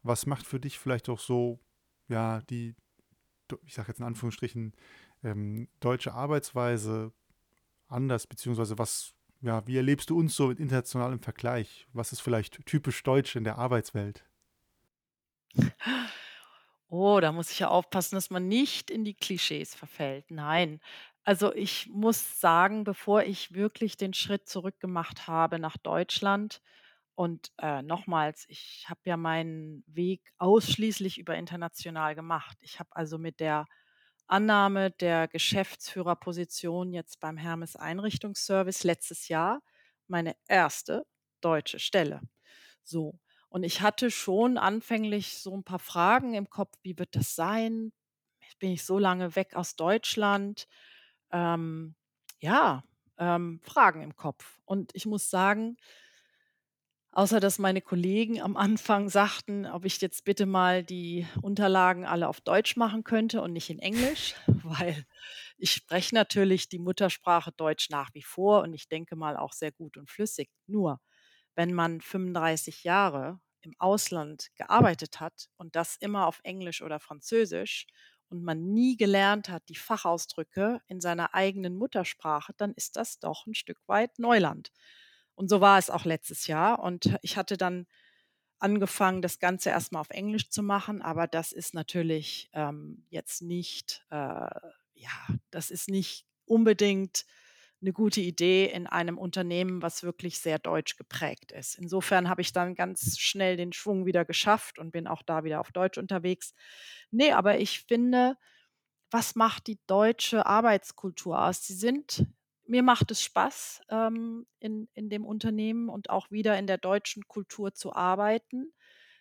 was macht für dich vielleicht auch so, ja, die, ich sage jetzt in Anführungsstrichen, ähm, deutsche Arbeitsweise anders, beziehungsweise was, ja, wie erlebst du uns so international im Vergleich? Was ist vielleicht typisch deutsch in der Arbeitswelt? Oh, da muss ich ja aufpassen, dass man nicht in die Klischees verfällt. Nein. Also, ich muss sagen, bevor ich wirklich den Schritt zurück gemacht habe nach Deutschland und, äh, nochmals, ich habe ja meinen Weg ausschließlich über international gemacht. Ich habe also mit der Annahme der Geschäftsführerposition jetzt beim Hermes Einrichtungsservice letztes Jahr meine erste deutsche Stelle. So. Und ich hatte schon anfänglich so ein paar Fragen im Kopf: „Wie wird das sein? Bin ich so lange weg aus Deutschland?“ Ähm, ja, ähm, Fragen im Kopf. Und ich muss sagen, außer dass meine Kollegen am Anfang sagten, ob ich jetzt bitte mal die Unterlagen alle auf Deutsch machen könnte und nicht in Englisch, weil ich spreche natürlich die Muttersprache Deutsch nach wie vor und ich denke mal auch sehr gut und flüssig. Nur, wenn man 35 Jahre im Ausland gearbeitet hat und das immer auf Englisch oder Französisch und man nie gelernt hat, die Fachausdrücke in seiner eigenen Muttersprache, dann ist das doch ein Stück weit Neuland. Und so war es auch letztes Jahr. Und ich hatte dann angefangen, das Ganze erst mal auf Englisch zu machen, aber das ist natürlich, ähm, jetzt nicht äh, ja, das ist nicht unbedingt 'ne gute Idee in einem Unternehmen, was wirklich sehr deutsch geprägt ist. Insofern habe ich dann ganz schnell den Schwung wieder geschafft und bin auch da wieder auf Deutsch unterwegs. Ne, aber ich finde, was macht die deutsche Arbeitskultur aus? Sie sind mir macht es Spaß, ähm, in in dem Unternehmen und auch wieder in der deutschen Kultur zu arbeiten.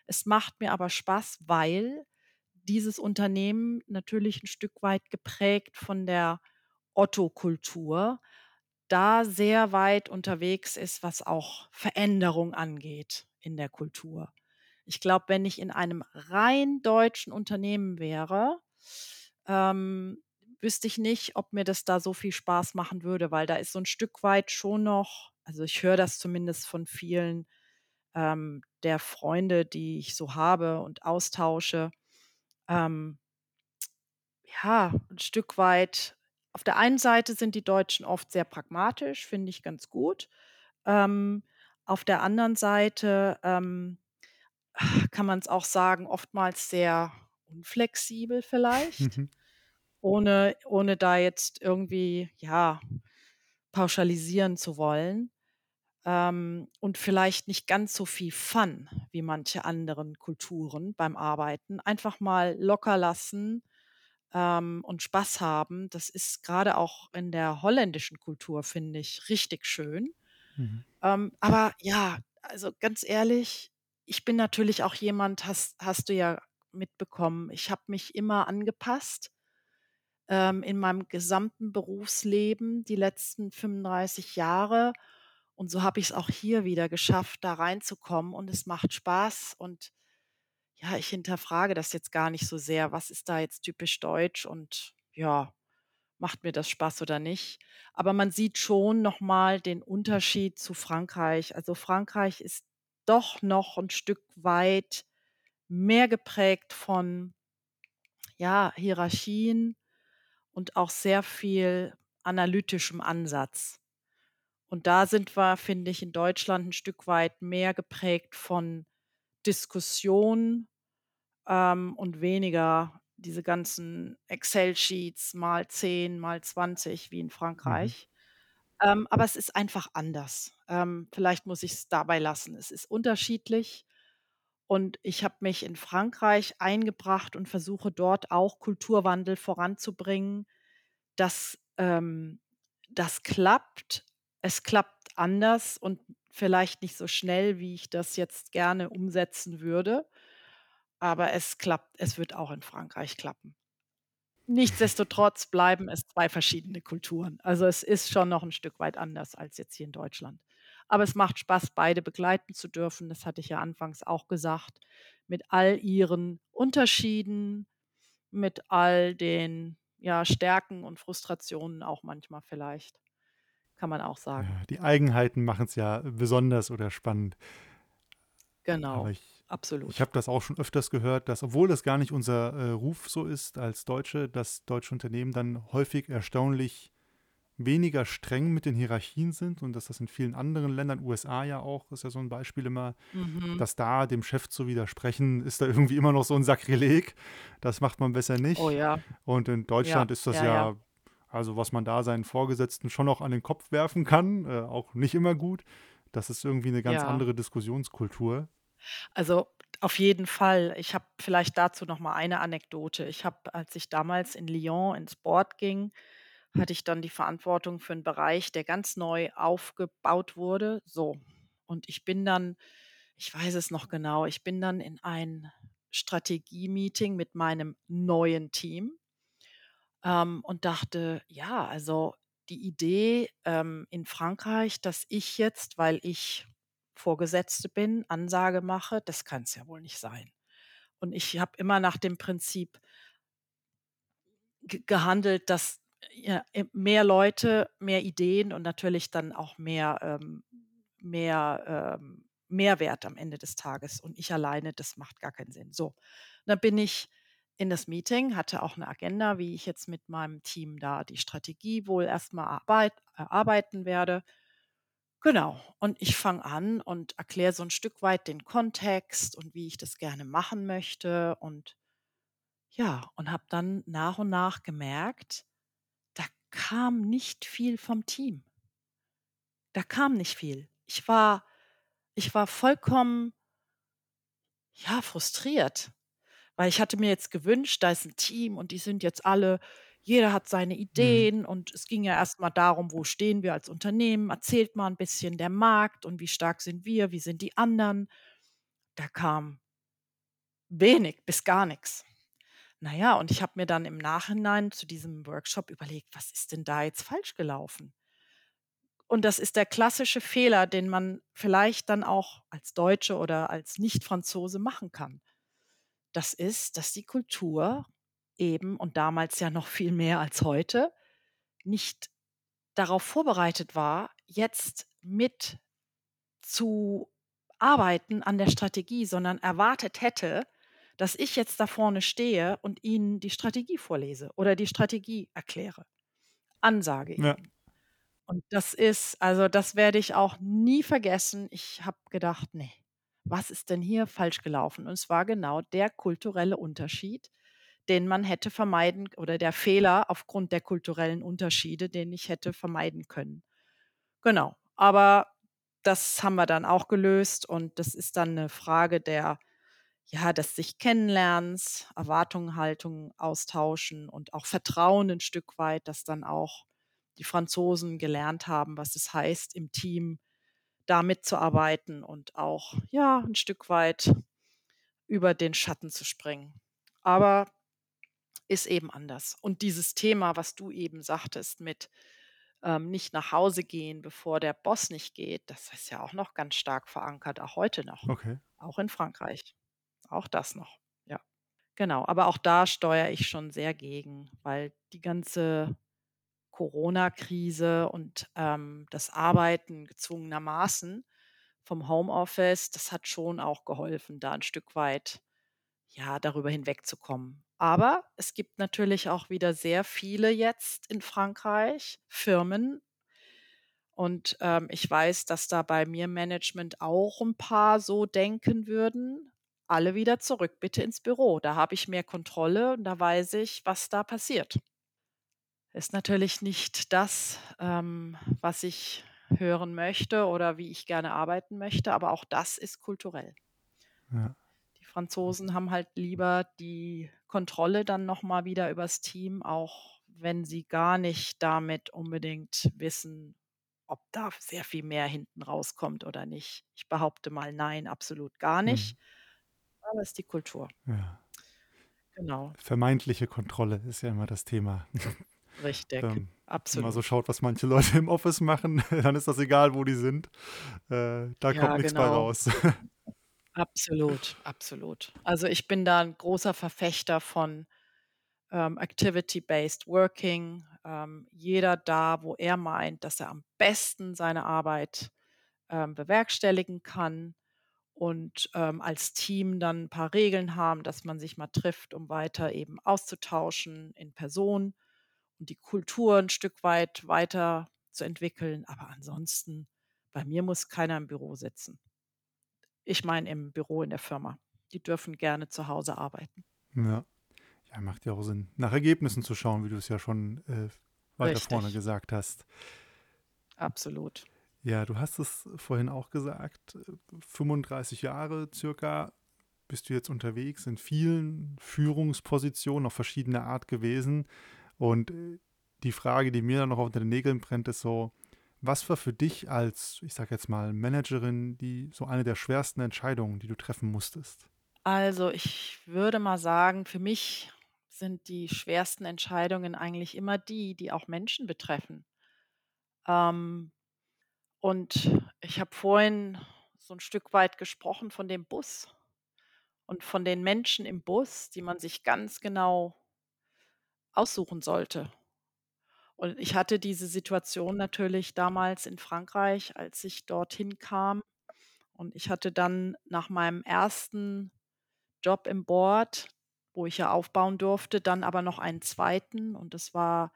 Es macht mir aber Spaß, weil dieses Unternehmen natürlich 'n Stück weit geprägt von der Otto-Kultur da sehr weit unterwegs ist, was auch Veränderung angeht in der Kultur. Ich glaube, wenn ich in einem rein deutschen Unternehmen wäre, ähm, wüsste ich nicht, ob mir das da so viel Spaß machen würde, weil da ist so 'n Stück weit schon noch also, ich höre das zumindest von vielen, ähm, der Freunde, die ich so habe und austausche, ähm ja, 'n Stück weit auf der einen Seite sind die Deutschen oft sehr pragmatisch, finde ich ganz gut. Ähm, auf der anderen Seite, ähm, kann man's auch sagen, oftmals sehr unflexibel vielleicht, Mhm. ohne ohne da jetzt irgendwie, ja, pauschalisieren zu wollen. Ähm, und vielleicht nicht ganz so viel Fun wie manche anderen Kulturen beim Arbeiten. Einfach mal locker lassen, ähm, und Spaß haben. Das ist grade auch in der holländischen Kultur, finde ich, richtig schön. Mhm. Ähm, aber ja, also, ganz ehrlich, ich bin natürlich auch jemand hast hast du ja mitbekommen, ich habe mich immer angepasst, ähm, in meinem gesamten Berufsleben die letzten 35 Jahre. Und so habe ich's auch hier wieder geschafft, da reinzukommen und es macht Spaß. Und ja, ich hinterfrage das jetzt gar nicht so sehr: „Was ist da jetzt typisch deutsch und ja, macht mir das Spaß oder nicht?“ Aber man sieht schon noch mal den Unterschied zu Frankreich. Also, Frankreich ist doch noch 'n Stück weit mehr geprägt von, ja, Hierarchien und auch sehr viel analytischem Ansatz. Und da sind wir, finde ich, in Deutschland 'n Stück weit mehr geprägt von Diskussion, ähm, und weniger diese ganzen Excel-Sheets mal 10, mal 20 wie in Mhm. Frankreich. Ähm, aber es ist einfach anders. Ähm, vielleicht muss ich's dabei lassen. Es ist unterschiedlich und ich habe mich in Frankreich eingebracht und versuche dort auch Kulturwandel voranzubringen. Das, ähm das klappt. Es klappt anders und vielleicht nicht so schnell, wie ich das jetzt gerne umsetzen würde, aber es klappt. Es wird auch in Frankreich klappen. Nichtsdestotrotz bleiben es 2 verschiedene Kulturen. Also, es ist schon noch 'n Stück weit anders als jetzt hier in Deutschland. Aber es macht Spaß, beide begleiten zu dürfen. Das hatte ich ja anfangs auch gesagt, mit all ihren Unterschieden, mit all den, ja, Stärken und Frustrationen auch manchmal vielleicht, kann man auch Ja, sagen. die Eigenheiten machen's ja besonders oder spannend. Aber Genau, ich ich absolut. habe das auch schon öfters gehört, dass obwohl das gar nicht unser, äh, Ruf so ist als Deutsche, dass deutsche Unternehmen dann häufig erstaunlich weniger streng mit den Hierarchien sind und dass das in vielen anderen Ländern USA ja auch, ist ja so 'n Beispiel immer, Mhm. dass da dem Chef zu widersprechen, ist da irgendwie immer noch so 'n Sakrileg. Das macht man besser Oh nicht. ja. Und in Ja, Deutschland ist das ja, ja. ja also, was man da seinen Vorgesetzten schon noch an den Kopf werfen kann, äh, auch nicht immer gut. Das ist irgendwie 'ne ganz Ja. andere Diskussionskultur. Also, auf jeden Fall. Ich habe vielleicht dazu noch mal eine Anekdote. Ich habe, als ich damals in Lyon ins Board ging, hatte ich dann die Verantwortung für 'n Bereich, der ganz neu aufgebaut wurde. So, und ich bin dann ich weiß es noch genau, ich bin dann in ein Strategie-Meeting mit meinem neuen Team ähm, und dachte: „Ja, also, die Idee, ähm, in Frankreich, dass ich jetzt, weil ich Vorgesetzte bin, Ansage mache, das kann's ja wohl nicht sein.“ Und ich habe immer nach dem Prinzip ge gehandelt, dass, ja, äh, mehr Leute, mehr Ideen und natürlich dann auch mehr, ähm mehr, ähm, Mehrwert am Ende des Tages und ich alleine, das macht gar keinen Sinn. So, dann bin ich in das Meeting, hatte auch 'ne Agenda, wie ich jetzt mit meinem Team da die Strategie wohl erst mal arbeit erarbeiten werde. Genau, und ich fange an und erkläre so 'n Stück weit den Kontext und wie ich das gerne machen möchte und ja, und habe dann nach und nach gemerkt, da kam nicht viel vom Team. da kam nicht viel. Ich war ich war vollkommen ja, frustriert, weil ich hatte mir jetzt gewünscht, da ist 'n Team und die sind jetzt alle jeder hat seine Mhm. Ideen und es ging ja erst mal darum, wo stehen wir als Unternehmen? Erzählt mal 'n bisschen der Markt und wie stark sind wir, wie sind die anderen? Da kam wenig bis gar nix. Na ja, und ich habe mir dann im Nachhinein zu diesem Workshop überlegt: „Was ist denn da jetzt falsch gelaufen?“ Und das ist der klassische Fehler, den man vielleicht dann auch als Deutsche oder als Nicht-Franzose machen kann. Das ist, dass die Kultur eben und damals ja noch viel mehr als heute, nicht darauf vorbereitet war, jetzt mit zu arbeiten an der Strategie, sondern erwartet hätte, dass ich jetzt da vorne stehe und ihnen die Strategie vorlese oder die Strategie erkläre. Ansage Ja. eben. Und das ist also, das werde ich auch nie vergessen. Ich habe gedacht: „Ne, was ist denn hier falsch gelaufen?“ Und es war genau der kulturelle Unterschied, den man hätte vermeiden oder der Fehler aufgrund der kulturellen Unterschiede, den ich hätte vermeiden können. Genau, aber das haben wir dann auch gelöst und das ist dann 'ne Frage der ja, des sich Kennenlernens, Erwartungen, Haltungen austauschen und auch Vertrauen 'n Stück weit, dass dann auch die Franzosen gelernt haben, was es heißt, im Team da mitzuarbeiten und auch, ja, 'n Stück weit über den Schatten zu springen. Aber ist eben anders. Und dieses Thema, was du eben sagtest mit, ähm, nicht nach Hause gehen, bevor der Boss nicht geht, das ist ja auch noch ganz stark verankert, auch heute noch, Okay. auch in Frankreich. Auch das noch, ja. Genau, aber auch da steuere ich schon sehr gegen, weil die ganze Corona-Krise und, ähm, das Arbeiten gezwungenermaßen vom Homeoffice, das hat schon auch geholfen, da 'n Stück weit, ja, darüber hinwegzukommen. Aber es gibt natürlich auch wieder sehr viele jetzt in Frankreich Firmen und, ähm, ich weiß, dass da bei mir Management auch 'n paar so denken würden: „Alle wieder zurück bitte ins Büro. Da habe ich mehr Kontrolle und da weiß ich, was da passiert.“ Ist natürlich nicht das, ähm, was ich hören möchte oder wie ich gerne arbeiten möchte, aber auch das ist kulturell. Ja. Franzosen haben halt lieber die Kontrolle dann noch mal wieder übers Team, auch wenn sie gar nicht damit unbedingt wissen, ob da sehr viel mehr hinten rauskommt oder nicht. Ich behaupte mal: „Nein, absolut gar Mhm. nicht.“ Aber ist die Kultur. Ja. Genau. Vermeintliche Kontrolle ist ja immer das Thema. Richtig, Ähm, wenn man so absolut. schaut, was manche Leute im Office machen, dann ist das egal, wo die sind. Äh, da kommt Ja, nix bei genau. raus. Absolut, absolut. Also, ich bin da 'n großer Verfechter von, ähm, Activity-based working, ähm, jeder da, wo er meint, dass er am besten seine Arbeit, ähm, bewerkstelligen kann und, ähm, als Team dann 'n paar Regeln haben, dass man sich mal trifft, um weiter eben auszutauschen in Person und die Kultur 'n Stück weit weiterzuentwickeln. Aber ansonsten, bei mir muss keiner im Büro sitzen. Ich meine im Büro in der Firma. Die dürfen gerne zu Hause arbeiten. Ja. Ja, macht ja auch Sinn, nach Ergebnissen zu schauen, wie du's ja schon, äh, weiter vorne Richtig. gesagt hast. Absolut. Ja, du hast es vorhin auch gesagt, äh, 35 Jahre circa bist du jetzt unterwegs in vielen Führungspositionen auf verschiedene Art gewesen. Und, äh, die Frage, die mir dann noch unter den Nägeln brennt, ist so: Was war für dich als, ich sage jetzt mal, Managerin, die so eine der schwersten Entscheidungen, die du treffen musstest? Also, ich würde mal sagen, für mich sind die schwersten Entscheidungen eigentlich immer die, die auch Menschen betreffen. Ähm, und ich habe vorhin so 'n Stück weit gesprochen von dem Bus und von den Menschen im Bus, die man sich ganz genau aussuchen sollte. Und ich hatte diese Situation natürlich damals in Frankreich, als ich dorthin kam. Und ich hatte dann nach meinem 1. Job im Board, wo ich ja aufbauen durfte, dann aber noch einen 2. und das war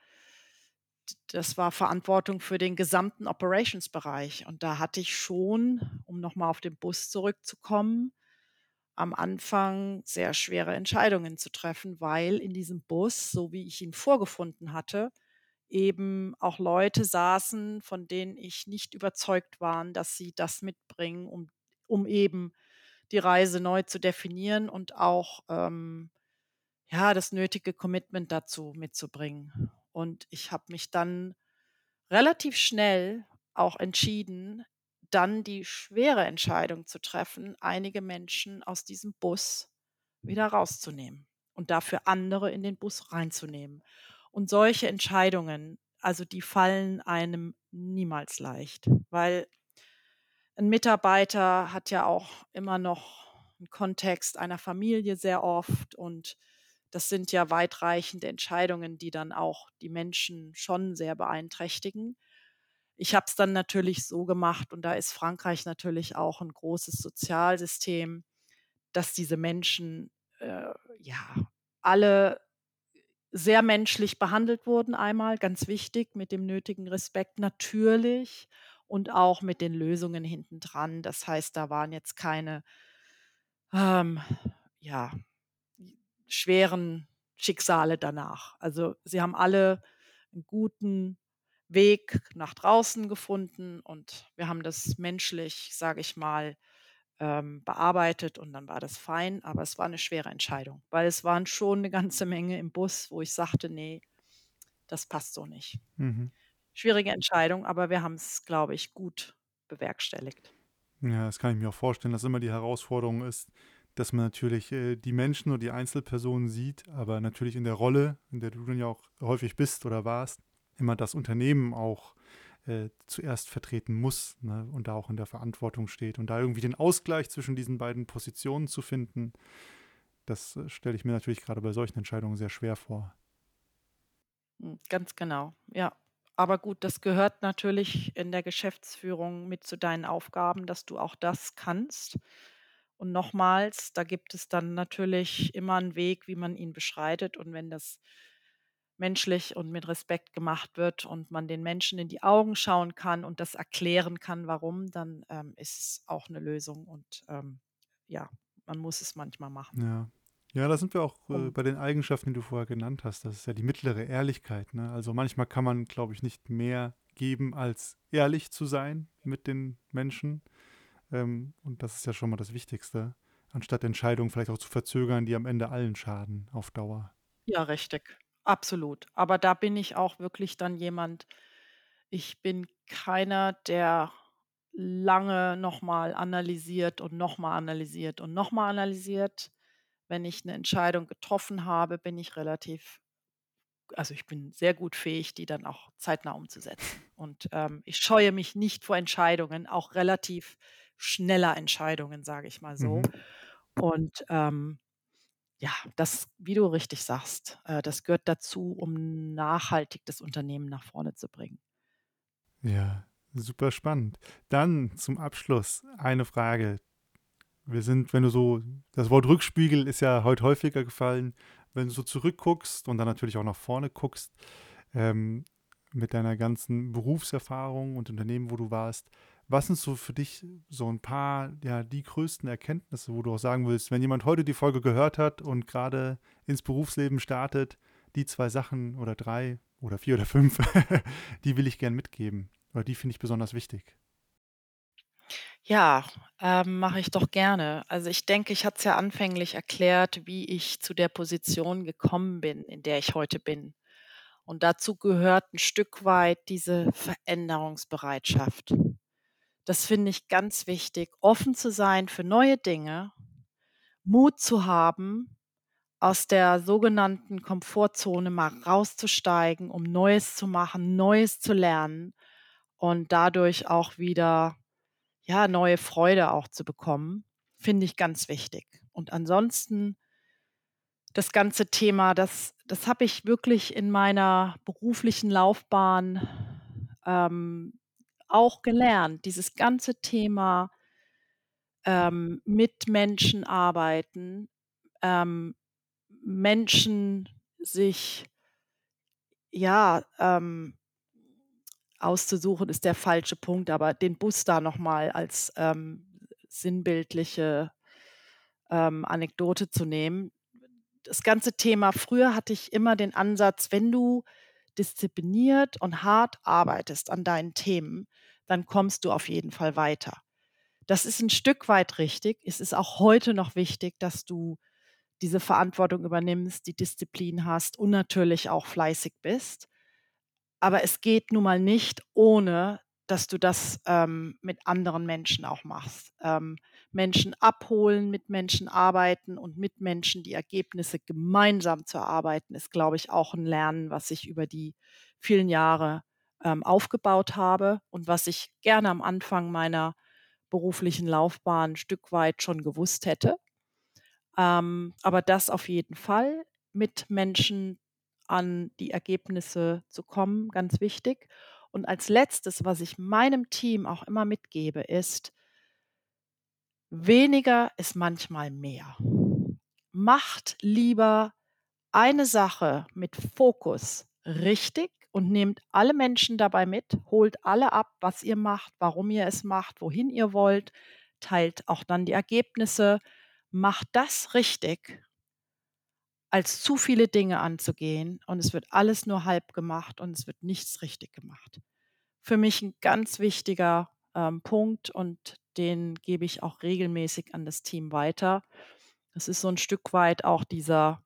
das war Verantwortung für den gesamten Operationsbereich. Und da hatte ich schon, um noch mal auf den Bus zurückzukommen, am Anfang sehr schwere Entscheidungen zu treffen, weil in diesem Bus, so wie ich ihn vorgefunden hatte, eben auch Leute saßen, von denen ich nicht überzeugt waren, dass sie das mitbringen, um um eben die Reise neu zu definieren und auch, ähm, ja, das nötige Commitment dazu mitzubringen. Und ich habe mich dann relativ schnell auch entschieden, dann die schwere Entscheidung zu treffen, einige Menschen aus diesem Bus wieder rauszunehmen und dafür andere in den Bus reinzunehmen. Und solche Entscheidungen, also die fallen einem niemals leicht, weil ein Mitarbeiter hat ja auch immer noch einen Kontext einer Familie sehr oft und das sind ja weitreichende Entscheidungen, die dann auch die Menschen schon sehr beeinträchtigen. Ich habe es dann natürlich so gemacht und da ist Frankreich natürlich auch ein großes Sozialsystem, dass diese Menschen, äh, ja, alle sehr menschlich behandelt wurden einmal, ganz wichtig, mit dem nötigen Respekt natürlich und auch mit den Lösungen hintendran. Das heißt, da waren jetzt keine, ähm, ja, schweren Schicksale danach. Also, sie haben alle einen guten Weg nach draußen gefunden und wir haben das menschlich, sage ich mal, ähm, bearbeitet und dann war das fein, aber es war eine schwere Entscheidung, weil es waren schon eine ganze Menge im Bus, wo ich sagte: „Ne, das passt so nicht.“ Mhm. Schwierige Entscheidung, aber wir haben es, glaube ich, gut bewerkstelligt. Ja, das kann ich mir auch vorstellen, dass immer die Herausforderung ist, dass man natürlich äh, die Menschen oder die Einzelpersonen sieht, aber natürlich in der Rolle, in der du dann ja auch häufig bist oder warst, immer das Unternehmen auch äh, zuerst vertreten muss ne, und da auch in der Verantwortung steht. Und da irgendwie den Ausgleich zwischen diesen beiden Positionen zu finden, das äh, stelle ich mir natürlich gerade bei solchen Entscheidungen sehr schwer vor. Hm, ganz genau, ja. Aber gut, das gehört natürlich in der Geschäftsführung mit zu deinen Aufgaben, dass du auch das kannst. Und nochmals, da gibt es dann natürlich immer einen Weg, wie man ihn beschreitet. Und wenn das menschlich und mit Respekt gemacht wird und man den Menschen in die Augen schauen kann und das erklären kann, warum, dann, ähm, ist es auch eine Lösung und, ähm, ja, man muss es manchmal machen, Ja. Ja, da sind wir auch äh, bei den Eigenschaften, die du vorher genannt hast. Das ist ja die mittlere Ehrlichkeit. Ne? Also manchmal kann man, glaube ich, nicht mehr geben, als ehrlich zu sein mit den Menschen. Ähm, und das ist ja schon mal das Wichtigste, anstatt Entscheidungen vielleicht auch zu verzögern, die am Ende allen schaden auf Dauer. ja, richtig, absolut. Aber da bin ich auch wirklich dann jemand ich bin keiner, der lange noch mal analysiert und noch mal analysiert und noch mal analysiert. Wenn ich eine Entscheidung getroffen habe, bin ich relativ also, ich bin sehr gut fähig, die dann auch zeitnah umzusetzen. Und, ähm, ich scheue mich nicht vor Entscheidungen, auch relativ schneller Entscheidungen, sage ich mal so. Mhm. Und, ähm, ja, das, wie du richtig sagst, äh, das gehört dazu, um nachhaltig das Unternehmen nach vorne zu bringen. Ja, super spannend. Dann zum Abschluss eine Frage. Wir sind, wenn du so, das Wort Rückspiegel ist ja heute häufiger gefallen, wenn du so zurückguckst und dann natürlich auch nach vorne guckst, ähm, mit deiner ganzen Berufserfahrung und Unternehmen, wo du warst, was sind so für dich so ein paar, ja, die größten Erkenntnisse, wo du auch sagen willst, wenn jemand heute die Folge gehört hat und gerade ins Berufsleben startet, die zwei Sachen oder drei oder vier oder fünf, die will ich gern mitgeben oder die finde ich besonders wichtig. Ja, ähm, mache ich doch gerne. Also, ich denke, ich hatte es ja anfänglich erklärt, wie ich zu der Position gekommen bin, in der ich heute bin. Und dazu gehört ein Stück weit diese Veränderungsbereitschaft. Das finde ich ganz wichtig, offen zu sein für neue Dinge, Mut zu haben, aus der sogenannten Komfortzone mal rauszusteigen, um Neues zu machen, Neues zu lernen und dadurch auch wieder, ja, neue Freude auch zu bekommen, finde ich ganz wichtig. Und ansonsten das ganze Thema, das das habe ich wirklich in meiner beruflichen Laufbahn, ähm, auch gelernt. Dieses ganze Thema, ähm, mit Menschen arbeiten, ähm, Menschen sich, ja, ähm, auszusuchen ist der falsche Punkt, aber den Bus da noch mal als, ähm, sinnbildliche, ähm, Anekdote zu nehmen. Das ganze Thema früher hatte ich immer den Ansatz, wenn du diszipliniert und hart arbeitest an deinen Themen, dann kommst du auf jeden Fall weiter. Das ist ein Stück weit richtig. Es ist auch heute noch wichtig, dass du diese Verantwortung übernimmst, die Disziplin hast und natürlich auch fleißig bist. Aber es geht nun mal nicht ohne, dass du das ähm, mit anderen Menschen auch machst. Ähm, Menschen abholen, mit Menschen arbeiten und mit Menschen die Ergebnisse gemeinsam zu erarbeiten, ist, glaube ich, auch ein Lernen, was ich über die vielen Jahre ähm, aufgebaut habe und was ich gerne am Anfang meiner beruflichen Laufbahn ein Stück weit schon gewusst hätte. Ähm, aber das auf jeden Fall mit Menschen an die Ergebnisse zu kommen, ganz wichtig. Und als letztes, was ich meinem Team auch immer mitgebe, ist, weniger ist manchmal mehr. Macht lieber eine Sache mit Fokus richtig und nehmt alle Menschen dabei mit, holt alle ab, was ihr macht, warum ihr es macht, wohin ihr wollt, teilt auch dann die Ergebnisse, macht das richtig, als zu viele Dinge anzugehen und es wird alles nur halb gemacht und es wird nichts richtig gemacht. Für mich ein ganz wichtiger ähm, Punkt und den gebe ich auch regelmäßig an das Team weiter. Das ist so ein Stück weit auch dieser,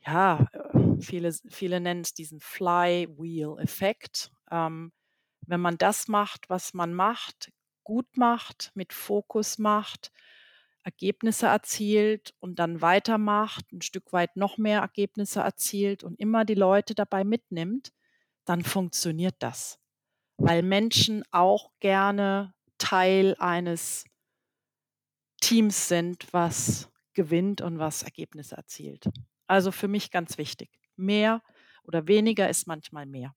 ja, äh, viele, viele nennen es diesen Flywheel-Effekt. Ähm, wenn man das macht, was man macht, gut macht, mit Fokus macht, Ergebnisse erzielt und dann weitermacht, ein Stück weit noch mehr Ergebnisse erzielt und immer die Leute dabei mitnimmt, dann funktioniert das. Weil Menschen auch gerne Teil eines Teams sind, was gewinnt und was Ergebnisse erzielt. Also für mich ganz wichtig. Mehr oder weniger ist manchmal mehr.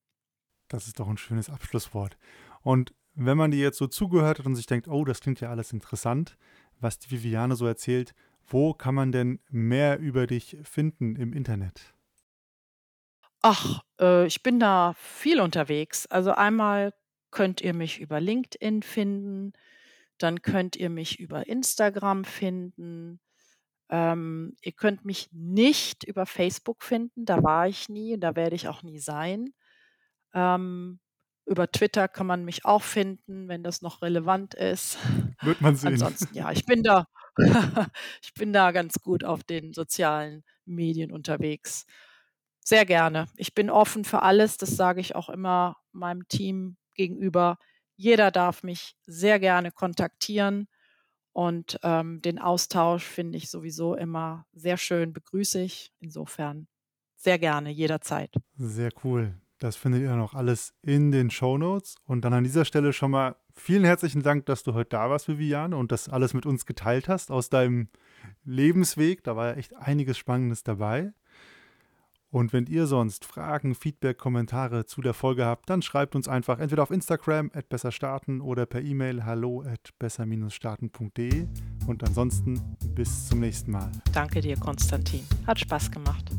Das ist doch ein schönes Abschlusswort. Und wenn man dir jetzt so zugehört hat und sich denkt, oh, das klingt ja alles interessant, was die Viviane so erzählt, wo kann man denn mehr über dich finden im Internet? Ach, äh, ich bin da viel unterwegs. Also einmal könnt ihr mich über LinkedIn finden, dann könnt ihr mich über Instagram finden. Ähm, ihr könnt mich nicht über Facebook finden, da war ich nie und da werde ich auch nie sein. Ähm, über Twitter kann man mich auch finden, wenn das noch relevant ist. Wird man sehen. Ansonsten, ja, ich bin da, ich bin da ganz gut auf den sozialen Medien unterwegs. Sehr gerne. Ich bin offen für alles, das sage ich auch immer meinem Team gegenüber. Jeder darf mich sehr gerne kontaktieren und ähm, den Austausch finde ich sowieso immer sehr schön, begrüße ich. Insofern sehr gerne, jederzeit. Sehr cool. Das findet ihr noch alles in den Show Notes. Und dann an dieser Stelle schon mal vielen herzlichen Dank, dass du heute da warst, Viviane, und das alles mit uns geteilt hast aus deinem Lebensweg. Da war ja echt einiges Spannendes dabei. Und wenn ihr sonst Fragen, Feedback, Kommentare zu der Folge habt, dann schreibt uns einfach entweder auf Instagram at besserstarten oder per E-Mail hallo at besser-starten.de. Und ansonsten bis zum nächsten Mal. Danke dir, Konstantin. Hat Spaß gemacht.